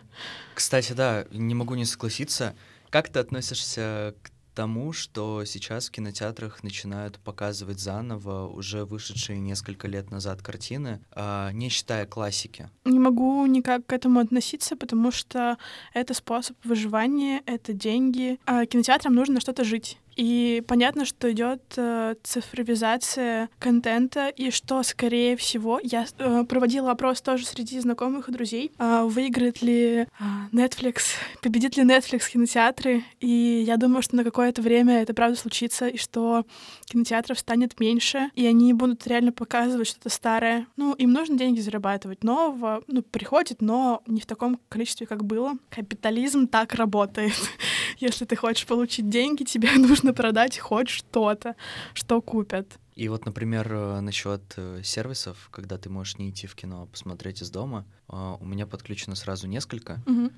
Кстати, да, не могу не согласиться. Как ты относишься к тому, что сейчас в кинотеатрах начинают показывать заново уже вышедшие несколько лет назад картины, а, не считая классики? Не могу никак к этому относиться, потому что это способ выживания, это деньги. А кинотеатрам нужно что-то жить. И понятно, что идет э, цифровизация контента, и что, скорее всего, я э, проводила опрос тоже среди знакомых и друзей, э, выиграет ли э, Netflix, <laughs> победит ли Netflix кинотеатры, и я думаю, что на какое-то время это правда случится, и что кинотеатров станет меньше, и они будут реально показывать что-то старое. Ну, им нужно деньги зарабатывать. Нового, ну, приходит, но не в таком количестве, как было. Капитализм так работает. <laughs> Если ты хочешь получить деньги, тебе <laughs> нужно продать хоть что-то, что купят. И вот, например, э, насчет э, сервисов, когда ты можешь не идти в кино, а посмотреть из дома, а, у меня подключено сразу несколько. Мгм.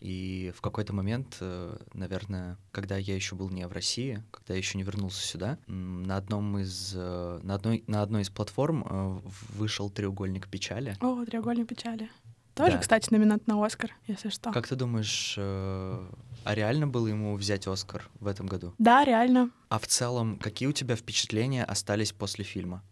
И в какой-то момент, э, наверное, когда я еще был не в России, когда я еще не вернулся сюда, на одном из э, на одной на одной из платформ э, вышел треугольник печали. О, треугольник печали. Тоже, Да. кстати, номинант на Оскар, если что. Как ты думаешь, э, а реально было ему взять Оскар в этом году? Да, реально. А в целом, какие у тебя впечатления остались после фильма?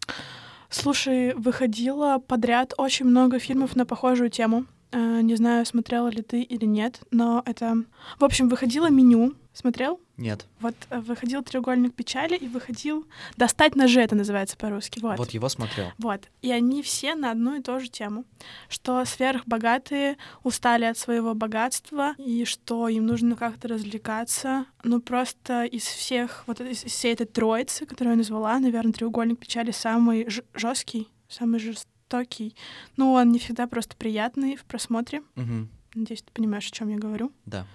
Слушай, выходило подряд очень много фильмов на похожую тему. Э, Не знаю, смотрела ли ты или нет, но это... В общем, выходило меню Смотрел? Нет. Вот э, выходил треугольник печали и выходил достать ножи, это называется по-русски. Вот. Вот его смотрел. Вот. И они все на одну и ту же тему, что сверхбогатые устали от своего богатства и что им нужно как-то развлекаться. Ну просто из всех, вот из всей этой троицы, которую я назвала, наверное, треугольник печали самый жесткий, самый жестокий. Ну, он не всегда просто приятный в просмотре. Мгм. Надеюсь, ты понимаешь, о чем я говорю. Да.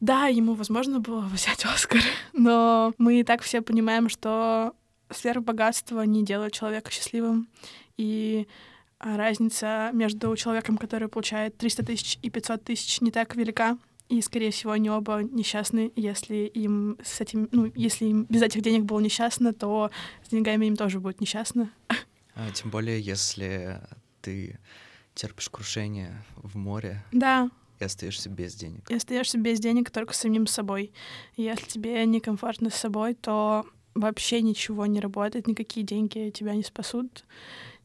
Да, ему возможно было взять Оскар, но мы и так все понимаем, что сверхбогатство не делает человека счастливым, и а, разница между человеком, который получает 300 тысяч и 500 тысяч, не так велика, и, скорее всего, они оба несчастны. Если им с этим, ну, если им без этих денег было несчастно, то с деньгами им тоже будет несчастно. А, тем более, если ты терпишь крушение в море Да, и остаешься без денег. и остаешься без денег только с самим собой. Если тебе некомфортно с собой, то вообще ничего не работает, никакие деньги тебя не спасут,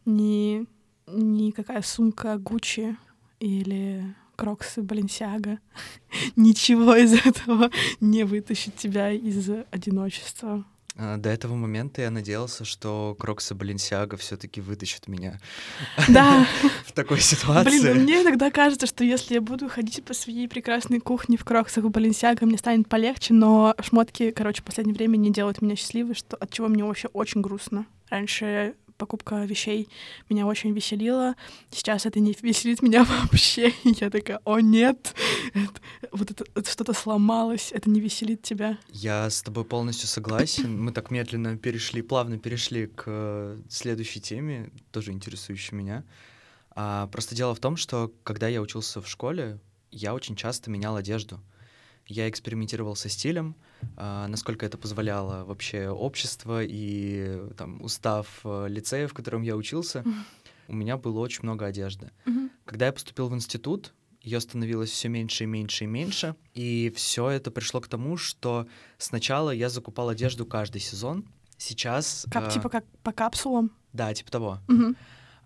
ни никакая сумка Гуччи или Кроксы Баленсиага. <laughs> Ничего из этого не вытащит тебя из одиночества. А, До этого момента я надеялся, что Кроксы Баленсиага все-таки вытащат меня <laughs> Да, <laughs> в такой блин, ситуации. ну мне иногда кажется, что если я буду ходить по своей прекрасной кухне в Кроксах Баленсиага, мне станет полегче, но шмотки, короче, в последнее время не делают меня счастливой, что, от чего мне вообще очень грустно. Раньше покупка вещей меня очень веселила. Сейчас это не веселит меня <laughs> вообще. Я такая, о нет, это- вот это, это что-то сломалось, это не веселит тебя. Я с тобой полностью согласен. Мы так медленно перешли, плавно перешли к э, следующей теме, тоже интересующей меня. А, просто дело в том, что когда я учился в школе, я очень часто менял одежду. Я экспериментировал со стилем, а, насколько это позволяло вообще общество и там устав э, лицея, в котором я учился. У меня было очень много одежды. Когда я поступил в институт, ее становилось все меньше и меньше и меньше. И все это пришло к тому, что сначала я закупал одежду каждый сезон. Сейчас... Как, э, типа как по капсулам. Да, типа того. Мгм.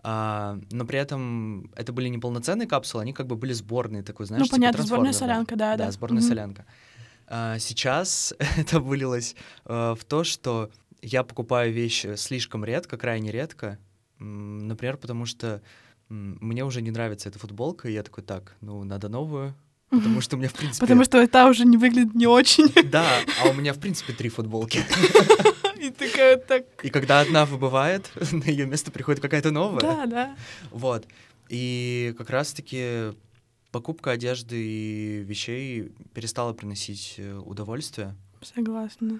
А, но при этом это были не полноценные капсулы, они как бы были сборные, такой, знаешь, Ну, типа понятно, сборная трансформер, солянка, да, да. Да, сборная Мгм. солянка. А, сейчас <laughs> это вылилось э, в то, что я покупаю вещи слишком редко, крайне редко. Например, потому что мне уже не нравится эта футболка, и я такой, так, ну, надо новую, потому что у меня, в принципе... Потому что та уже не выглядит не очень. <laughs> Да, а у меня, в принципе, три футболки. <laughs> И такая так... И когда одна выбывает, <laughs> на ее место приходит какая-то новая. Да, да. Вот. И как раз-таки покупка одежды и вещей перестала приносить э, удовольствие. Согласна.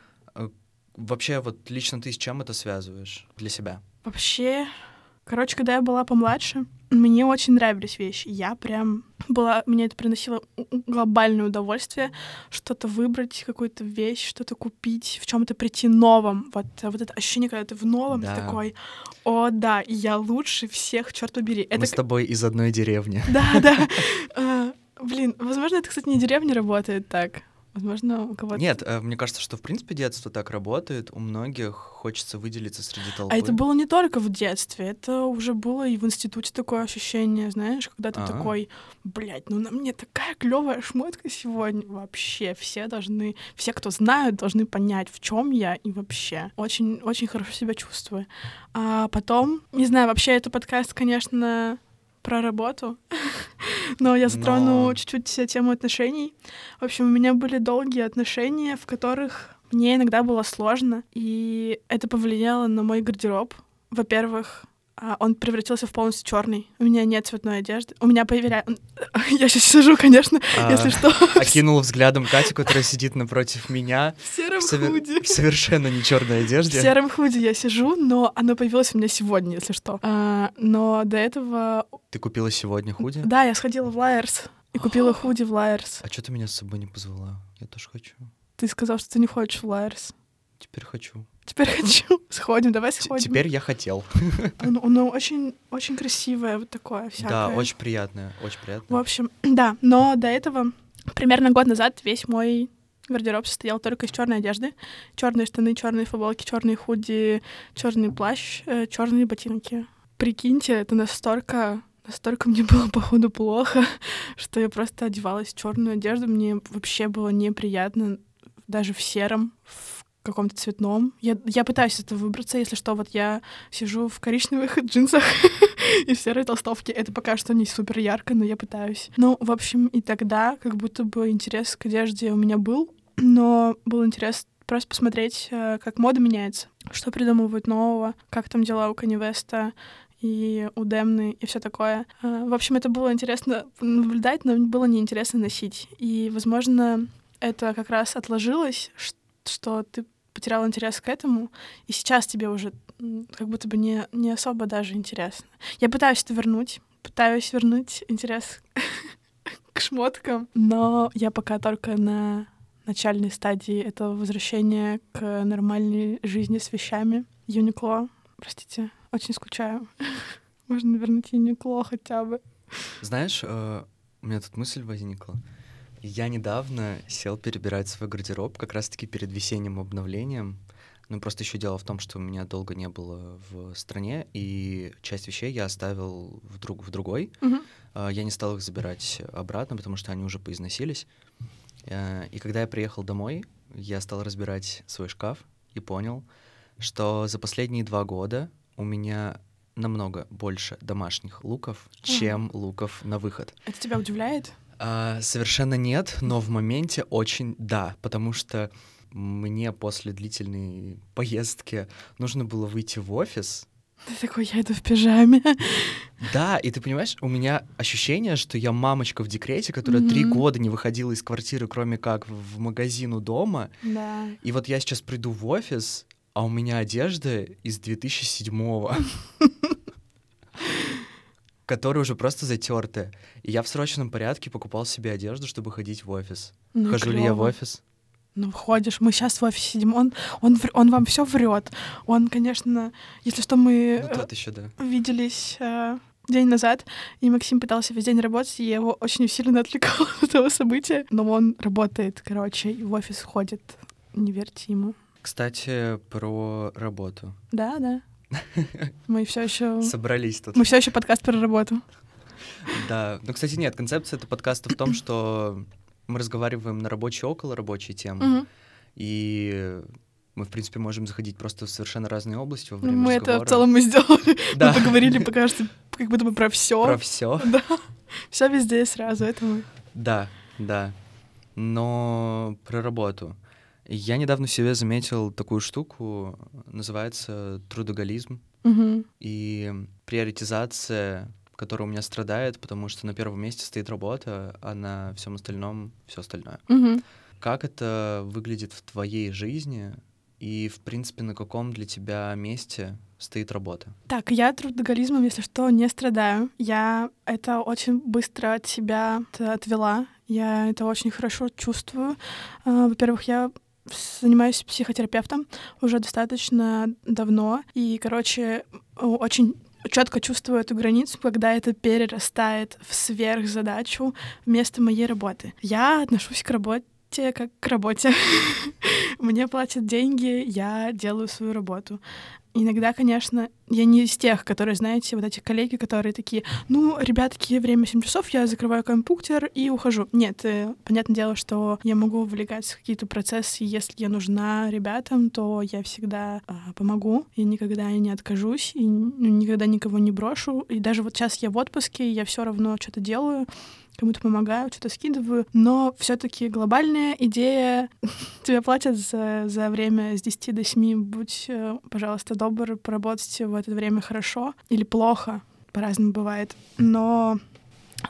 Вообще, вот лично ты с чем это связываешь для себя? Вообще, короче, когда я была помладше, мне очень нравились вещи. Я прям была, мне это приносило глобальное удовольствие что-то выбрать, какую-то вещь, что-то купить, в чем-то прийти новом. Вот, э, вот это ощущение, когда ты в новом, Да. ты такой, о, да, я лучше всех, черт побери. Это Мы с тобой из одной деревни. Да, да. А, <laughs> Блин, возможно, это, кстати, не в деревне работает так. Возможно, у кого-то... Нет, э, мне кажется, что в принципе детство так работает. У многих хочется выделиться среди толпы. А это было не только в детстве, это уже было и в институте такое ощущение, знаешь, когда ты А. такой, блядь, ну на мне такая клевая шмотка сегодня. Вообще, все должны, все, кто знают, должны понять, в чем я и вообще. Очень, очень хорошо себя чувствую. А потом, не знаю, вообще это подкаст, конечно, про работу, <laughs> но я затрону Но- чуть-чуть тему отношений. В общем, у меня были долгие отношения, в которых мне иногда было сложно, и это повлияло на мой гардероб. Во-первых, он превратился в полностью черный. У меня нет цветной одежды. У меня появляется... <laughs> Я сейчас сижу, конечно, А, если что, <laughs> Окинул взглядом Катю, которая сидит напротив меня в сером в, сове- худи. в совершенно не черной В одежде. сером худи я сижу, но оно появилось у меня сегодня, если что. А, но до этого... Ты купила сегодня худи? Да, я сходила в Лайерс и купила <gasps> худи в Лайерс. А что ты меня с собой не позвала? Я тоже хочу. Ты сказал, что ты не хочешь в Лайерс. Теперь хочу. Теперь <laughs> хочу. Сходим, давай сходим. Теперь я хотел. <laughs> Оно, оно очень, очень красивое, вот такое всякое. Да, очень приятное, очень В приятное. общем, <clears throat> да, но до этого, примерно год назад, весь мой гардероб состоял только из черной одежды. Черные штаны, черные футболки, черные худи, черный плащ, черные ботинки. Прикиньте, это настолько Настолько мне было, походу, плохо, <laughs> что я просто одевалась в черную одежду. Мне вообще было неприятно, даже в сером, в каком-то цветном. Я, я пытаюсь это выбраться, если что, вот я сижу в коричневых <laughs> джинсах и в серой толстовке. Это пока что не супер ярко, но я пытаюсь. Ну, в общем, и тогда как будто бы интерес к одежде у меня был, но был интерес просто посмотреть, э, как мода меняется, что придумывают нового, как там дела у Кани Веста, и у Демны, и все такое. Э, в общем, это было интересно наблюдать, но было неинтересно носить. И, возможно, это как раз отложилось, что ты потерял интерес к этому, и сейчас тебе уже как будто бы не, не особо даже интересно. Я пытаюсь это вернуть, пытаюсь вернуть интерес <laughs> к шмоткам, но я пока только на начальной стадии этого возвращения к нормальной жизни с вещами. Юникло, простите, очень скучаю. <laughs> Можно вернуть Юникло хотя бы. Знаешь, э, у меня тут мысль возникла. Я недавно сел перебирать свой гардероб как раз-таки перед весенним обновлением. Ну, просто еще дело в том, что у меня долго не было в стране, и часть вещей я оставил в, друг, в другой. Uh-huh. Я не стал их забирать обратно, потому что они уже поизносились. Э, и когда я приехал домой, я стал разбирать свой шкаф и понял, что за последние два года у меня намного больше домашних луков, чем луков на выход. Это тебя удивляет? А, совершенно нет, но в моменте очень да, потому что мне после длительной поездки нужно было выйти в офис, ты такой, я иду в пижаме. Да, и ты понимаешь, у меня ощущение, что я мамочка в декрете, которая три mm-hmm. года не выходила из квартиры, кроме как в магазин у дома. Да. И вот я сейчас приду в офис, а у меня одежда из 2007-го. <laughs> которые уже просто затерты. И я в срочном порядке покупал себе одежду, чтобы ходить в офис. Ну, Хожу клёво. ли я в офис? Ну, ходишь, мы сейчас в офисе сидим, он, он, он вам все врет. Он, конечно, если что, мы ну, тот еще, да. виделись э, день назад, и Максим пытался весь день работать, и я его очень усиленно отвлекала <laughs> от этого события. Но он работает, короче, и в офис ходит. Не верьте ему. Кстати, про работу. Да, да. <laughs> Мы все еще... Собрались тут. Мы все еще подкаст про работу. Да. Ну, кстати, нет, концепция этого подкаста в том, что мы разговариваем на рабочие около рабочей темы. И мы, в принципе, можем заходить просто в совершенно разные области во время Мы разговора. это в целом <laughs> мы сделали. Да. Мы поговорили, покажется, <laughs> как будто бы про все. Про все. Да. Все везде сразу, это мы. Да, да. Но про работу. Я недавно в себе заметил такую штуку, называется трудоголизм. Угу. И приоритизация, которая у меня страдает, потому что на первом месте стоит работа, а на всем остальном все остальное. Угу. Как это выглядит в твоей жизни и, в принципе, на каком для тебя месте стоит работа? Так, я трудоголизмом, если что, не страдаю. Я это очень быстро от себя отвела. Я это очень хорошо чувствую. А, во-первых, я занимаюсь психотерапевтом уже достаточно давно. И, короче, очень четко чувствую эту границу, когда это перерастает в сверхзадачу вместо моей работы. Я отношусь к работе как к работе. <laughs> Мне платят деньги, я делаю свою работу. Иногда, конечно, я не из тех, которые, знаете, вот эти коллеги, которые такие, ну, ребятки, время 7 часов, я закрываю компьютер и ухожу. Нет, э, понятное дело, что я могу вовлекать в какие-то процессы, если я нужна ребятам, то я всегда э, помогу, и никогда не откажусь, и ну, никогда никого не брошу. И даже вот сейчас я в отпуске, я все равно что-то делаю, кому-то помогаю, что-то скидываю, но все-таки глобальная идея <laughs> тебе платят за, за время с 10 до 7, будь, э, пожалуйста, добр, поработать в это время хорошо или плохо, по-разному бывает, но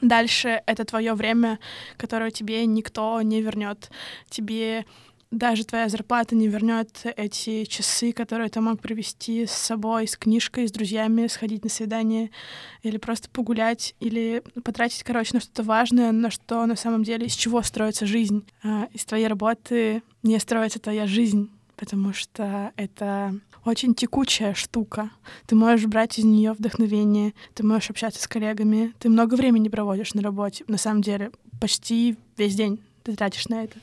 дальше это твое время, которое тебе никто не вернет. Тебе даже твоя зарплата не вернет эти часы, которые ты мог провести с собой, с книжкой, с друзьями, сходить на свидание или просто погулять, или потратить, короче, на что-то важное, на что на самом деле, из чего строится жизнь. А, из твоей работы не строится твоя жизнь, потому что это очень текучая штука. Ты можешь брать из нее вдохновение, ты можешь общаться с коллегами, ты много времени проводишь на работе, на самом деле, почти весь день ты тратишь на это.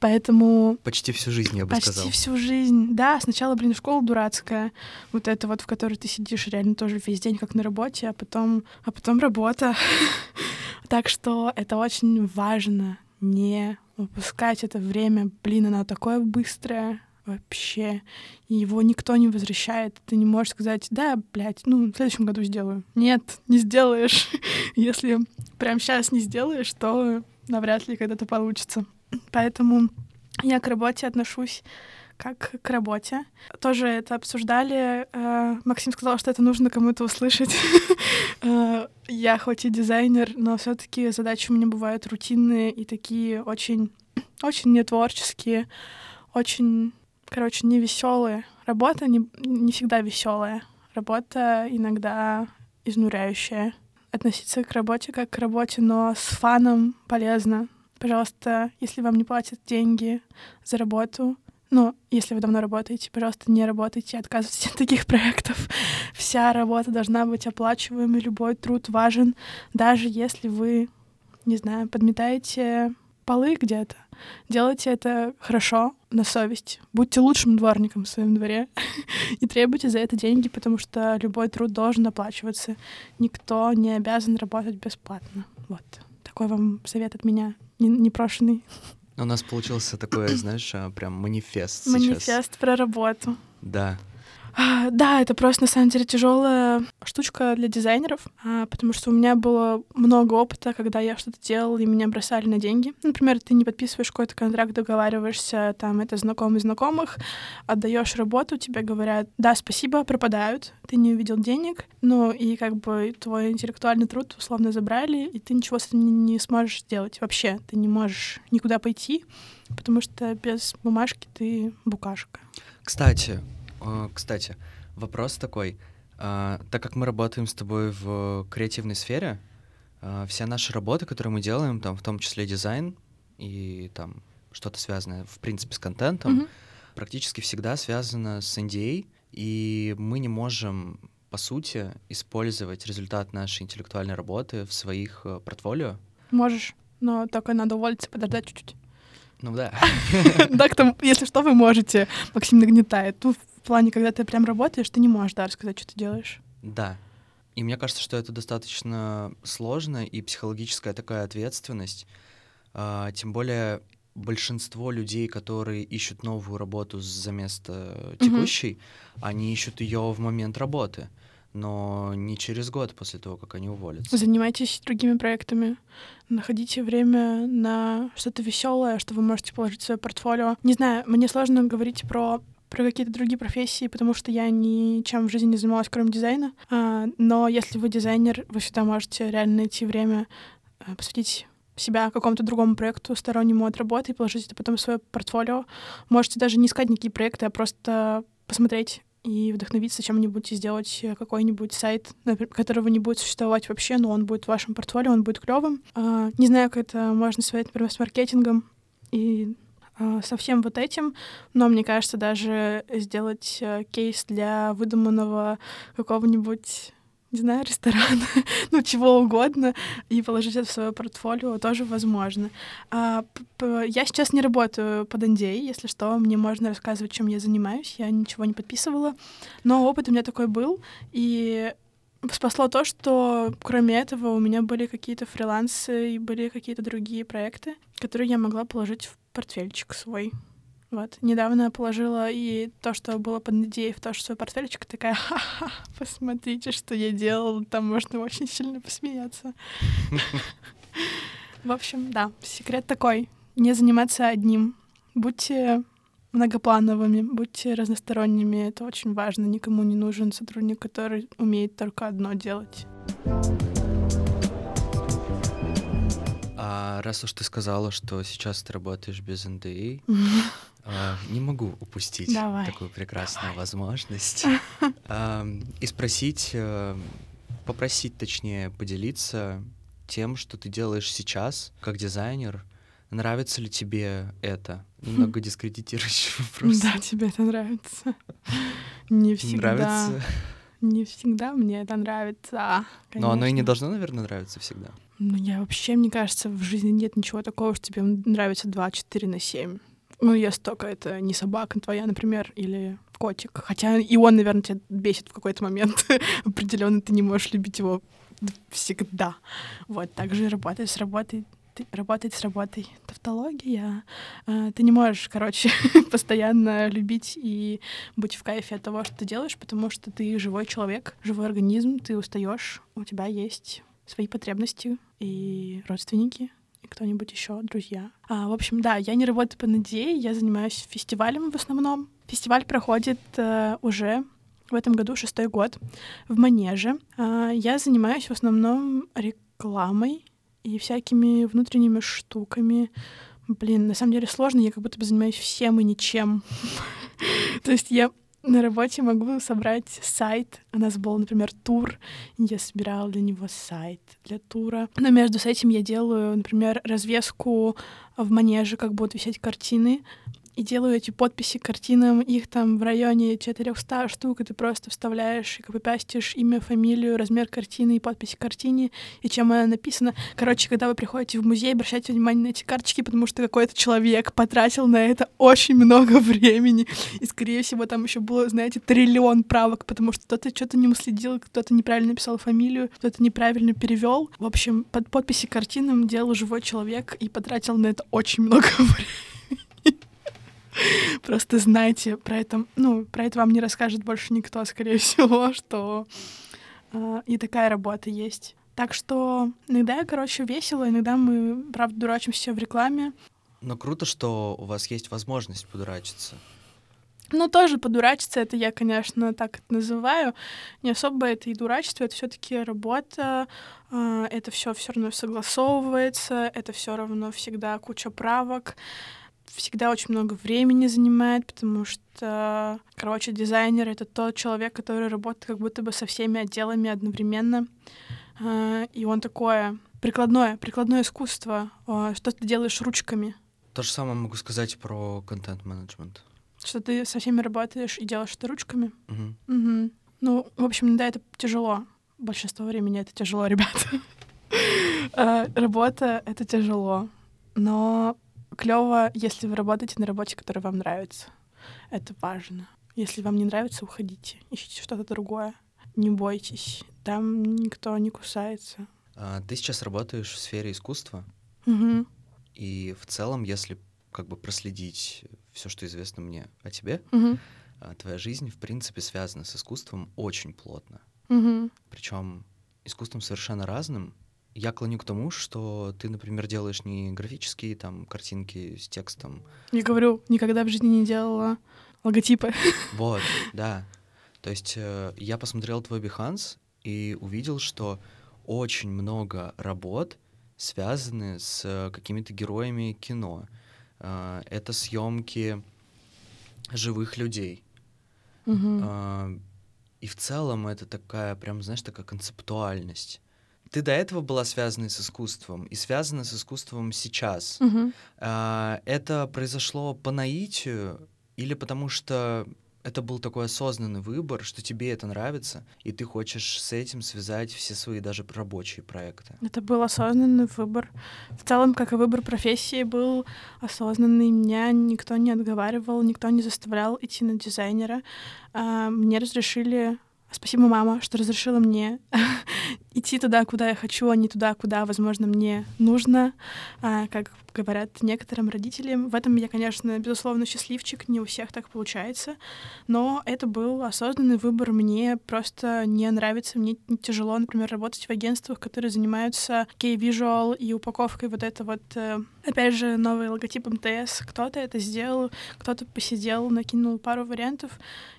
Поэтому... Почти всю жизнь, я бы почти сказал. всю жизнь. Да, сначала, блин, школа дурацкая, вот это вот, в которой ты сидишь реально тоже весь день, как на работе, а потом, а потом работа. <laughs> Так что это очень важно не упускать это время. Блин, оно такое быстрое вообще. И его никто не возвращает. Ты не можешь сказать, да, блядь, ну, в следующем году сделаю. Нет, не сделаешь. <laughs> Если прямо сейчас не сделаешь, то навряд ли когда-то получится. Поэтому я к работе отношусь как к работе. Тоже это обсуждали. Э, Максим сказал, что это нужно кому-то услышать. <laughs> Э, я хоть и дизайнер, но все таки задачи у меня бывают рутинные и такие очень, очень нетворческие, очень, короче, невеселые. Работа не, не всегда веселая. Работа иногда изнуряющая. Относиться к работе как к работе, но с фаном полезно. Пожалуйста, если вам не платят деньги за работу, ну, если вы давно работаете, пожалуйста, не работайте, отказывайтесь <laughs> от таких проектов. Вся работа должна быть оплачиваемой, любой труд важен, даже если вы, не знаю, подметаете полы где-то. Делайте это хорошо, на совесть. Будьте лучшим дворником в своем дворе <laughs> и требуйте за это деньги, потому что любой труд должен оплачиваться. Никто не обязан работать бесплатно. Вот. Такой вам совет от меня, непрошенный. У нас получился такой, знаешь, а, прям манифест Манифест сейчас. про работу. Да. А, Да, это просто на самом деле тяжелая штучка для дизайнеров, а, потому что у меня было много опыта, когда я что-то делала, и меня бросали на деньги. Например, ты не подписываешь какой-то контракт, договариваешься, там, это знакомый знакомых, отдаешь работу, тебе говорят, да, спасибо, пропадают, ты не увидел денег, ну и как бы твой интеллектуальный труд условно забрали, и ты ничего с этим не, сможешь сделать вообще, ты не можешь никуда пойти, потому что без бумажки ты букашка. Кстати, кстати, вопрос такой. А, Так как мы работаем с тобой в креативной сфере, а, все наши работы, которые мы делаем, там, в том числе дизайн и там что-то связанное, в принципе, с контентом, Мгм. практически всегда связано с NDA, и мы не можем, по сути, использовать результат нашей интеллектуальной работы в своих э, портфолио. Можешь, но только надо уволиться, подождать чуть-чуть. Ну да. <laughs> Так если что, вы можете. Максим нагнетает. Ну, плане, когда ты прям работаешь, ты не можешь, да, рассказать, что ты делаешь. Да. И мне кажется, что это достаточно сложно и психологическая такая ответственность. А, тем более большинство людей, которые ищут новую работу за место текущей, они ищут ее в момент работы, но не через год после того, как они уволятся. Занимайтесь другими проектами. Находите время на что-то веселое, что вы можете положить в свое портфолио. Не знаю, мне сложно говорить про про какие-то другие профессии, потому что я ничем в жизни не занималась, кроме дизайна. А, но если вы дизайнер, вы всегда можете реально найти время а, посвятить себя какому-то другому проекту, стороннему от работы, и положить это потом в свое портфолио. Можете даже не искать никакие проекты, а просто посмотреть и вдохновиться чем-нибудь и сделать э, какой-нибудь сайт, которого не будет существовать вообще, но он будет в вашем портфолио, он будет клевым. А, не знаю, как это можно связать, например, с маркетингом и со всем вот этим, но мне кажется, даже сделать э, кейс для выдуманного какого-нибудь не знаю, <laughs> ресторана, ну, чего угодно, и положить это в свое портфолио тоже возможно. А, я сейчас не работаю под NDA, если что, мне можно рассказывать, чем я занимаюсь, я ничего не подписывала, но опыт у меня такой был, и спасло то, что кроме этого у меня были какие-то фрилансы и были какие-то другие проекты, которые я могла положить в портфельчик свой. Вот. Недавно положила и то, что было под идеей в то, что свой портфельчик, такая, ха-ха, посмотрите, что я делала, там можно очень сильно посмеяться. <laughs> В общем, да, секрет такой, не заниматься одним. Будьте многоплановыми, будьте разносторонними, это очень важно. Никому не нужен сотрудник, который умеет только одно делать. А раз уж ты сказала, что сейчас ты работаешь без NDA, <laughs> а, не могу упустить Давай, такую прекрасную давай. возможность <laughs> Ам, и спросить, э, попросить, точнее, поделиться тем, что ты делаешь сейчас как дизайнер. Нравится ли тебе это? <laughs> Немного дискредитирующий вопрос. Да, тебе это нравится. <laughs> Не всегда. Нравится? Не всегда мне это нравится. Но оно и не конечно. должно, наверное, нравиться всегда. Ну, я вообще, мне кажется, в жизни нет ничего такого, что тебе нравится 24 на 7. Ну, если только это не собака твоя, например, или котик. Хотя и он, наверное, тебя бесит в какой-то момент. <laughs> Определенно ты не можешь любить его всегда. Вот, так же работает с работой работать с работой. Тавтология. А, ты не можешь, короче, <laughs> постоянно любить и быть в кайфе от того, что ты делаешь, потому что ты живой человек, живой организм, ты устаешь, у тебя есть свои потребности и родственники, и кто-нибудь еще, друзья. А, в общем, да, я не работаю по надее, я занимаюсь фестивалем в основном. Фестиваль проходит uh, уже в этом году шестой год в Манеже. Uh, я занимаюсь в основном рекламой и всякими внутренними штуками. Блин, на самом деле сложно, я как будто бы занимаюсь всем и ничем. <laughs> То есть я на работе могу собрать сайт. У нас был, например, тур. Я собирала для него сайт для тура. Но между с этим я делаю, например, развеску в манеже, как будут висеть картины и делаю эти подписи картинам, их там в районе 400 штук, и ты просто вставляешь и копипастишь имя, фамилию, размер картины и подпись к картине, и чем она написана. Короче, когда вы приходите в музей, обращайте внимание на эти карточки, потому что какой-то человек потратил на это очень много <laughs> времени, и, скорее всего, там еще было, знаете, триллион правок, потому что кто-то что-то не уследил, кто-то неправильно написал фамилию, кто-то неправильно перевел. В общем, под подписи картинам делал живой человек и потратил на это очень много <laughs> времени. Просто знайте про это, ну, про это вам не расскажет больше никто, скорее <laughs> всего, что э, и такая работа есть. Так что иногда, короче, весело, иногда мы, правда, дурачимся в рекламе. Но круто, что у вас есть возможность подурачиться. Ну, тоже подурачиться, это я, конечно, так это называю. Не особо это и дурачество, это все-таки работа, э, это все все равно согласовывается, это все равно всегда куча правок всегда очень много времени занимает, потому что, короче, дизайнер — это тот человек, который работает как будто бы со всеми отделами одновременно. А, и он такое прикладное, прикладное искусство, а, что ты делаешь ручками. То же самое могу сказать про контент-менеджмент. Что ты со всеми работаешь и делаешь это ручками. Угу. Угу. Ну, в общем, да, это тяжело. Большинство времени это тяжело, <laughs> ребята. А, работа — это тяжело. Но клево, если вы работаете на работе, которая вам нравится. Это важно. Если вам не нравится, уходите. Ищите что-то другое. Не бойтесь. Там никто не кусается. А, ты сейчас работаешь в сфере искусства. Угу. И в целом, если как бы проследить все, что известно мне о тебе, угу. твоя жизнь, в принципе, связана с искусством очень плотно. Угу. Причем искусством совершенно разным, я клоню к тому, что ты, например, делаешь не графические там картинки с текстом. Я говорю, никогда в жизни не делала логотипы. <laughs> Вот, да. То есть э, я посмотрел твой Behance и увидел, что очень много работ связаны с какими-то героями кино. Э, это съемки живых людей. Угу. Э, и в целом это такая, прям, знаешь, такая концептуальность ты до этого была связана с искусством и связана с искусством сейчас. Угу. А, это произошло по наитию или потому что это был такой осознанный выбор, что тебе это нравится, и ты хочешь с этим связать все свои даже рабочие проекты. Это был осознанный выбор. В целом, как и выбор профессии, был осознанный. Меня никто не отговаривал, никто не заставлял идти на дизайнера. А, мне разрешили Спасибо, мама, что разрешила мне <laughs> идти туда, куда я хочу, а не туда, куда, возможно, мне нужно. А, как говорят некоторым родителям. В этом я, конечно, безусловно, счастливчик, не у всех так получается, но это был осознанный выбор. Мне просто не нравится, мне тяжело, например, работать в агентствах, которые занимаются кей-визуал и упаковкой вот это вот, э, опять же, новый логотип МТС. Кто-то это сделал, кто-то посидел, накинул пару вариантов.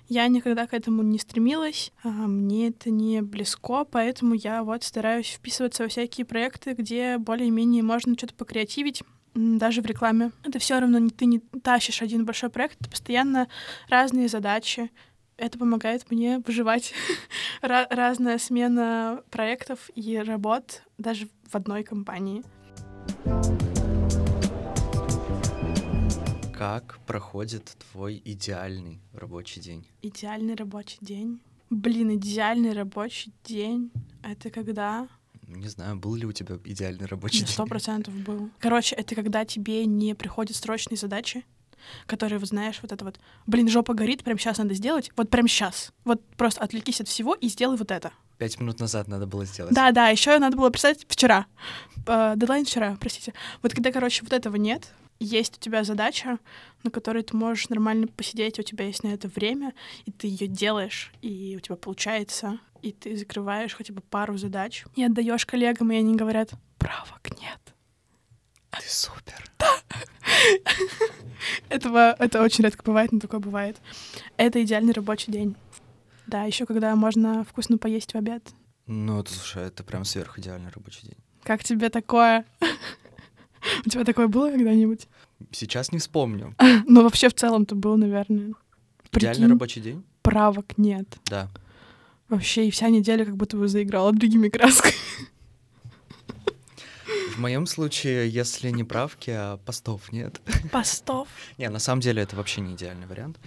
Я никогда к этому не стремилась, а мне это не близко, поэтому я вот стараюсь вписываться во всякие проекты, где более-менее можно что-то покреативить даже в рекламе. Это все равно ты не тащишь один большой проект, это постоянно разные задачи. Это помогает мне выживать. <laughs> Разная смена проектов и работ даже в одной компании. Как проходит твой идеальный рабочий день? Идеальный рабочий день? Блин, идеальный рабочий день — это когда Не знаю, был ли у тебя идеальный рабочий день? Сто процентов был. Короче, это когда тебе не приходят срочные задачи, которые, вот знаешь, вот это вот, блин, жопа горит, прям сейчас надо сделать, вот прям сейчас. Вот просто отвлекись от всего и сделай вот это. Пять минут назад надо было сделать. Да, да, еще надо было писать вчера. Э, дедлайн вчера, простите. Вот когда, короче, вот этого нет, есть у тебя задача, на которой ты можешь нормально посидеть, у тебя есть на это время, и ты ее делаешь, и у тебя получается, и ты закрываешь хотя бы пару задач, и отдаешь коллегам, и они говорят, правок нет. Ты супер. <laughs> Этого, это очень редко бывает, но такое бывает. Это идеальный рабочий день. Да, еще когда можно вкусно поесть в обед. Ну, это, слушай, это прям сверхидеальный рабочий день. Как тебе такое? <laughs> У тебя такое было когда-нибудь? Сейчас не вспомню. <laughs> Ну, вообще в целом-то было, наверное. Идеальный рабочий день? правок нет. Да. Вообще, и вся неделя как будто бы заиграла другими красками. <laughs> В моем случае, если не правки, а постов нет. Постов. Не, на самом деле это вообще не идеальный вариант.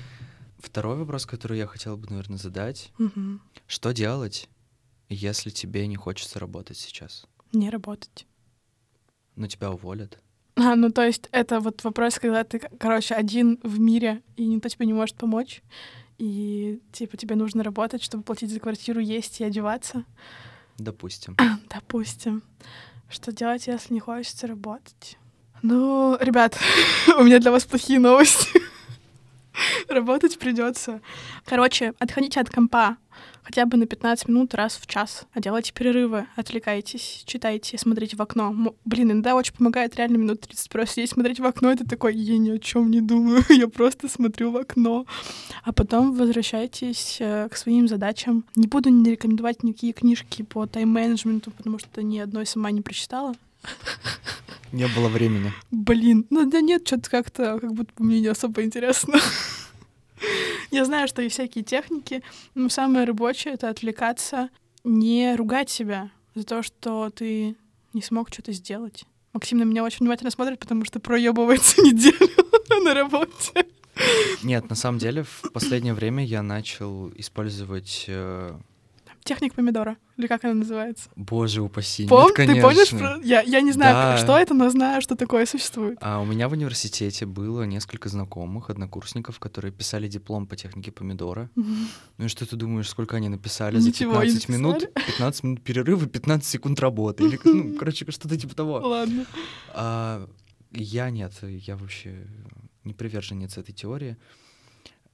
Второй вопрос, который я хотел бы, наверное, задать. Мгм. Что делать, если тебе не хочется работать сейчас? Не работать. Ну, тебя уволят. А, ну то есть это вот вопрос, когда ты, короче, один в мире, и никто тебе не может помочь, и типа тебе нужно работать, чтобы платить за квартиру, есть и одеваться. Допустим. <coughs> Допустим. Что делать, если не хочется работать? Ну, ребят, <laughs> у меня для вас плохие новости. <laughs> Работать придется. Короче, отходите от компа хотя бы на 15 минут раз в час, а делайте перерывы, отвлекайтесь, читайте, смотрите в окно. М- Блин, иногда очень помогает реально минут 30 просто сидеть, смотреть в окно, это такой, я ни о чем не думаю, <laughs> я просто смотрю в окно. А потом возвращайтесь э, к своим задачам. Не буду не рекомендовать никакие книжки по тайм-менеджменту, потому что ни одной сама не прочитала. Не было времени. Блин, ну да нет, что-то как-то, как будто мне не особо интересно. Я знаю, что есть всякие техники, но самое рабочее — это отвлекаться, не ругать себя за то, что ты не смог что-то сделать. Максим на меня очень внимательно смотрит, потому что проебывается <laughs> неделю <laughs> на работе. Нет, на самом деле, в последнее время я начал использовать... э, Техник помидора, или как она называется? Боже упаси, нет, Пом- ты конечно. помнишь? про- Я, я не знаю, Да. что это, но знаю, что такое существует. А у меня в университете было несколько знакомых, однокурсников, которые писали диплом по технике помидора. Мгм. Ну и что ты думаешь, сколько они написали Ничего за не 15 минут? 15 <laughs> минут перерыва, 15 секунд работы. Или, ну, <laughs> короче, что-то типа того. Ладно. А, я нет, я вообще не приверженец этой теории,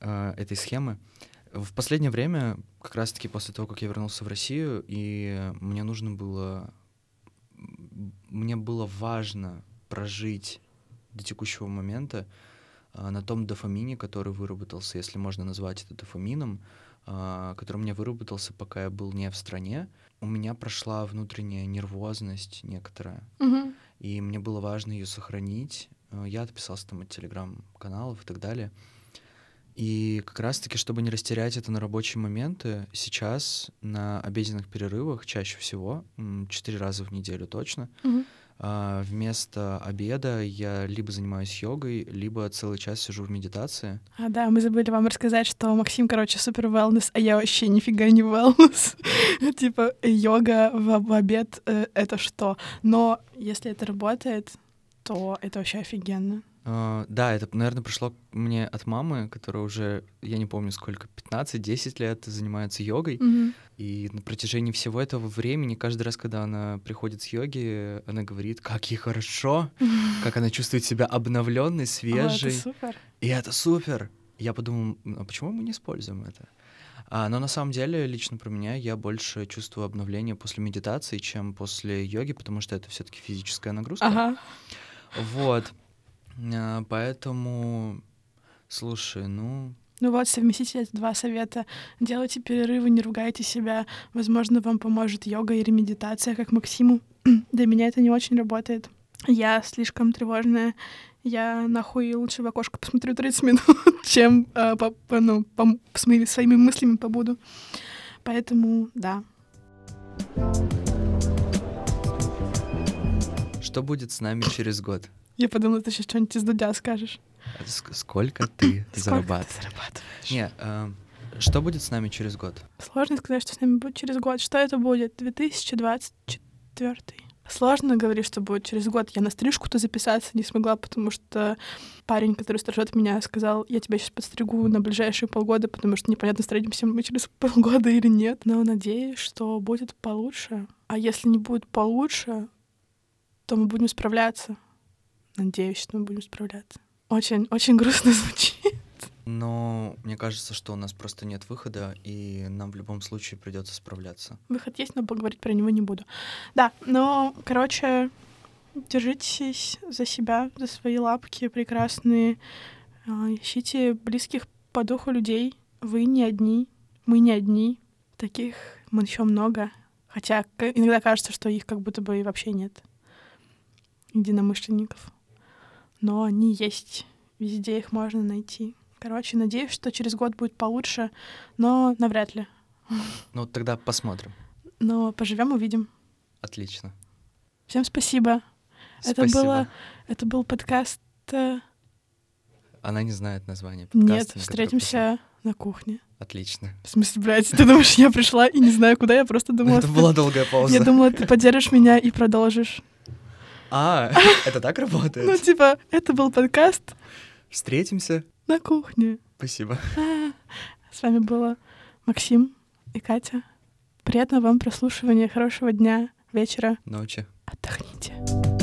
а, этой схемы. В последнее время, как раз-таки после того, как я вернулся в Россию, и мне нужно было... Мне было важно прожить до текущего момента а, на том дофамине, который выработался, если можно назвать это дофамином, а, который у меня выработался, пока я был не в стране. У меня прошла внутренняя нервозность некоторая, Мгм. и мне было важно ее сохранить. Э, Я отписался там от телеграм-каналов и так далее. И как раз-таки, чтобы не растерять это на рабочие моменты, сейчас на обеденных перерывах чаще всего, четыре раза в неделю точно, а, вместо обеда я либо занимаюсь йогой, либо целый час сижу в медитации. А, да, мы забыли вам рассказать, что Максим, короче, супер wellness, а я вообще нифига не wellness. <laughs> Типа, йога в, в обед э, — это что? Но если это работает, то это вообще офигенно. А, Да, это, наверное, пришло мне от мамы, которая уже, я не помню сколько, 15-10 лет занимается йогой. Мгм. И на протяжении всего этого времени, каждый раз, когда она приходит с йоги, она говорит, как ей хорошо, <laughs> как она чувствует себя обновленной, свежей. это супер. И это супер. Я подумал, «М, а почему мы не используем это? А, но на самом деле, лично про меня, я больше чувствую обновление после медитации, чем после йоги, потому что это все-таки физическая нагрузка. Ага. Вот. А, Поэтому, слушай, ну, Ну вот, совместите эти два совета. Делайте перерывы, не ругайте себя. Возможно, вам поможет йога или медитация, как Максиму. <clears throat> Для меня это не очень работает. Я слишком тревожная. Я нахуй лучше в окошко посмотрю 30 минут, <laughs> чем э, по- по- ну, моими своими мыслями побуду. Поэтому, да. Что будет с нами через год? Я подумала, ты сейчас что-нибудь из Дудя скажешь. А ск- Сколько ты <coughs> Сколько зарабатываешь? ты зарабатываешь? Не, а, что будет с нами через год? Сложно сказать, что с нами будет через год. Что это будет? 2024 Четвертый. Сложно говорить, что будет через год. Я на стрижку-то записаться не смогла, потому что парень, который стрижет меня, сказал, я тебя сейчас подстригу на ближайшие полгода, потому что непонятно, встретимся мы через полгода или нет. Но надеюсь, что будет получше. А если не будет получше, то мы будем справляться. Надеюсь, что мы будем справляться. Очень, очень грустно <laughs> звучит. Но мне кажется, что у нас просто нет выхода, и нам в любом случае придется справляться. Выход есть, но поговорить про него не буду. Да, но, короче, держитесь за себя, за свои лапки прекрасные. А, ищите близких по духу людей. Вы не одни, мы не одни. Таких мы еще много. Хотя иногда кажется, что их как будто бы и вообще нет. Единомышленников. Но они есть. Везде их можно найти. Короче, надеюсь, что через год будет получше, но навряд ли. Ну, тогда посмотрим. Но поживем, увидим. Отлично. Всем спасибо. спасибо. Это было, это был подкаст. э, Она не знает название подкаста. Нет, встретимся на кухне. Отлично. В смысле, блядь, ты думаешь, я пришла и не знаю куда, я просто думала... Это была долгая пауза. Я думала, ты поддержишь меня и продолжишь. А, <laughs> это так Ну, работает? типа, это был подкаст Встретимся. на кухне. Спасибо. <laughs> С вами было Максим и Катя. Приятного вам прослушивания, хорошего дня, вечера. Ночи. Отдохните.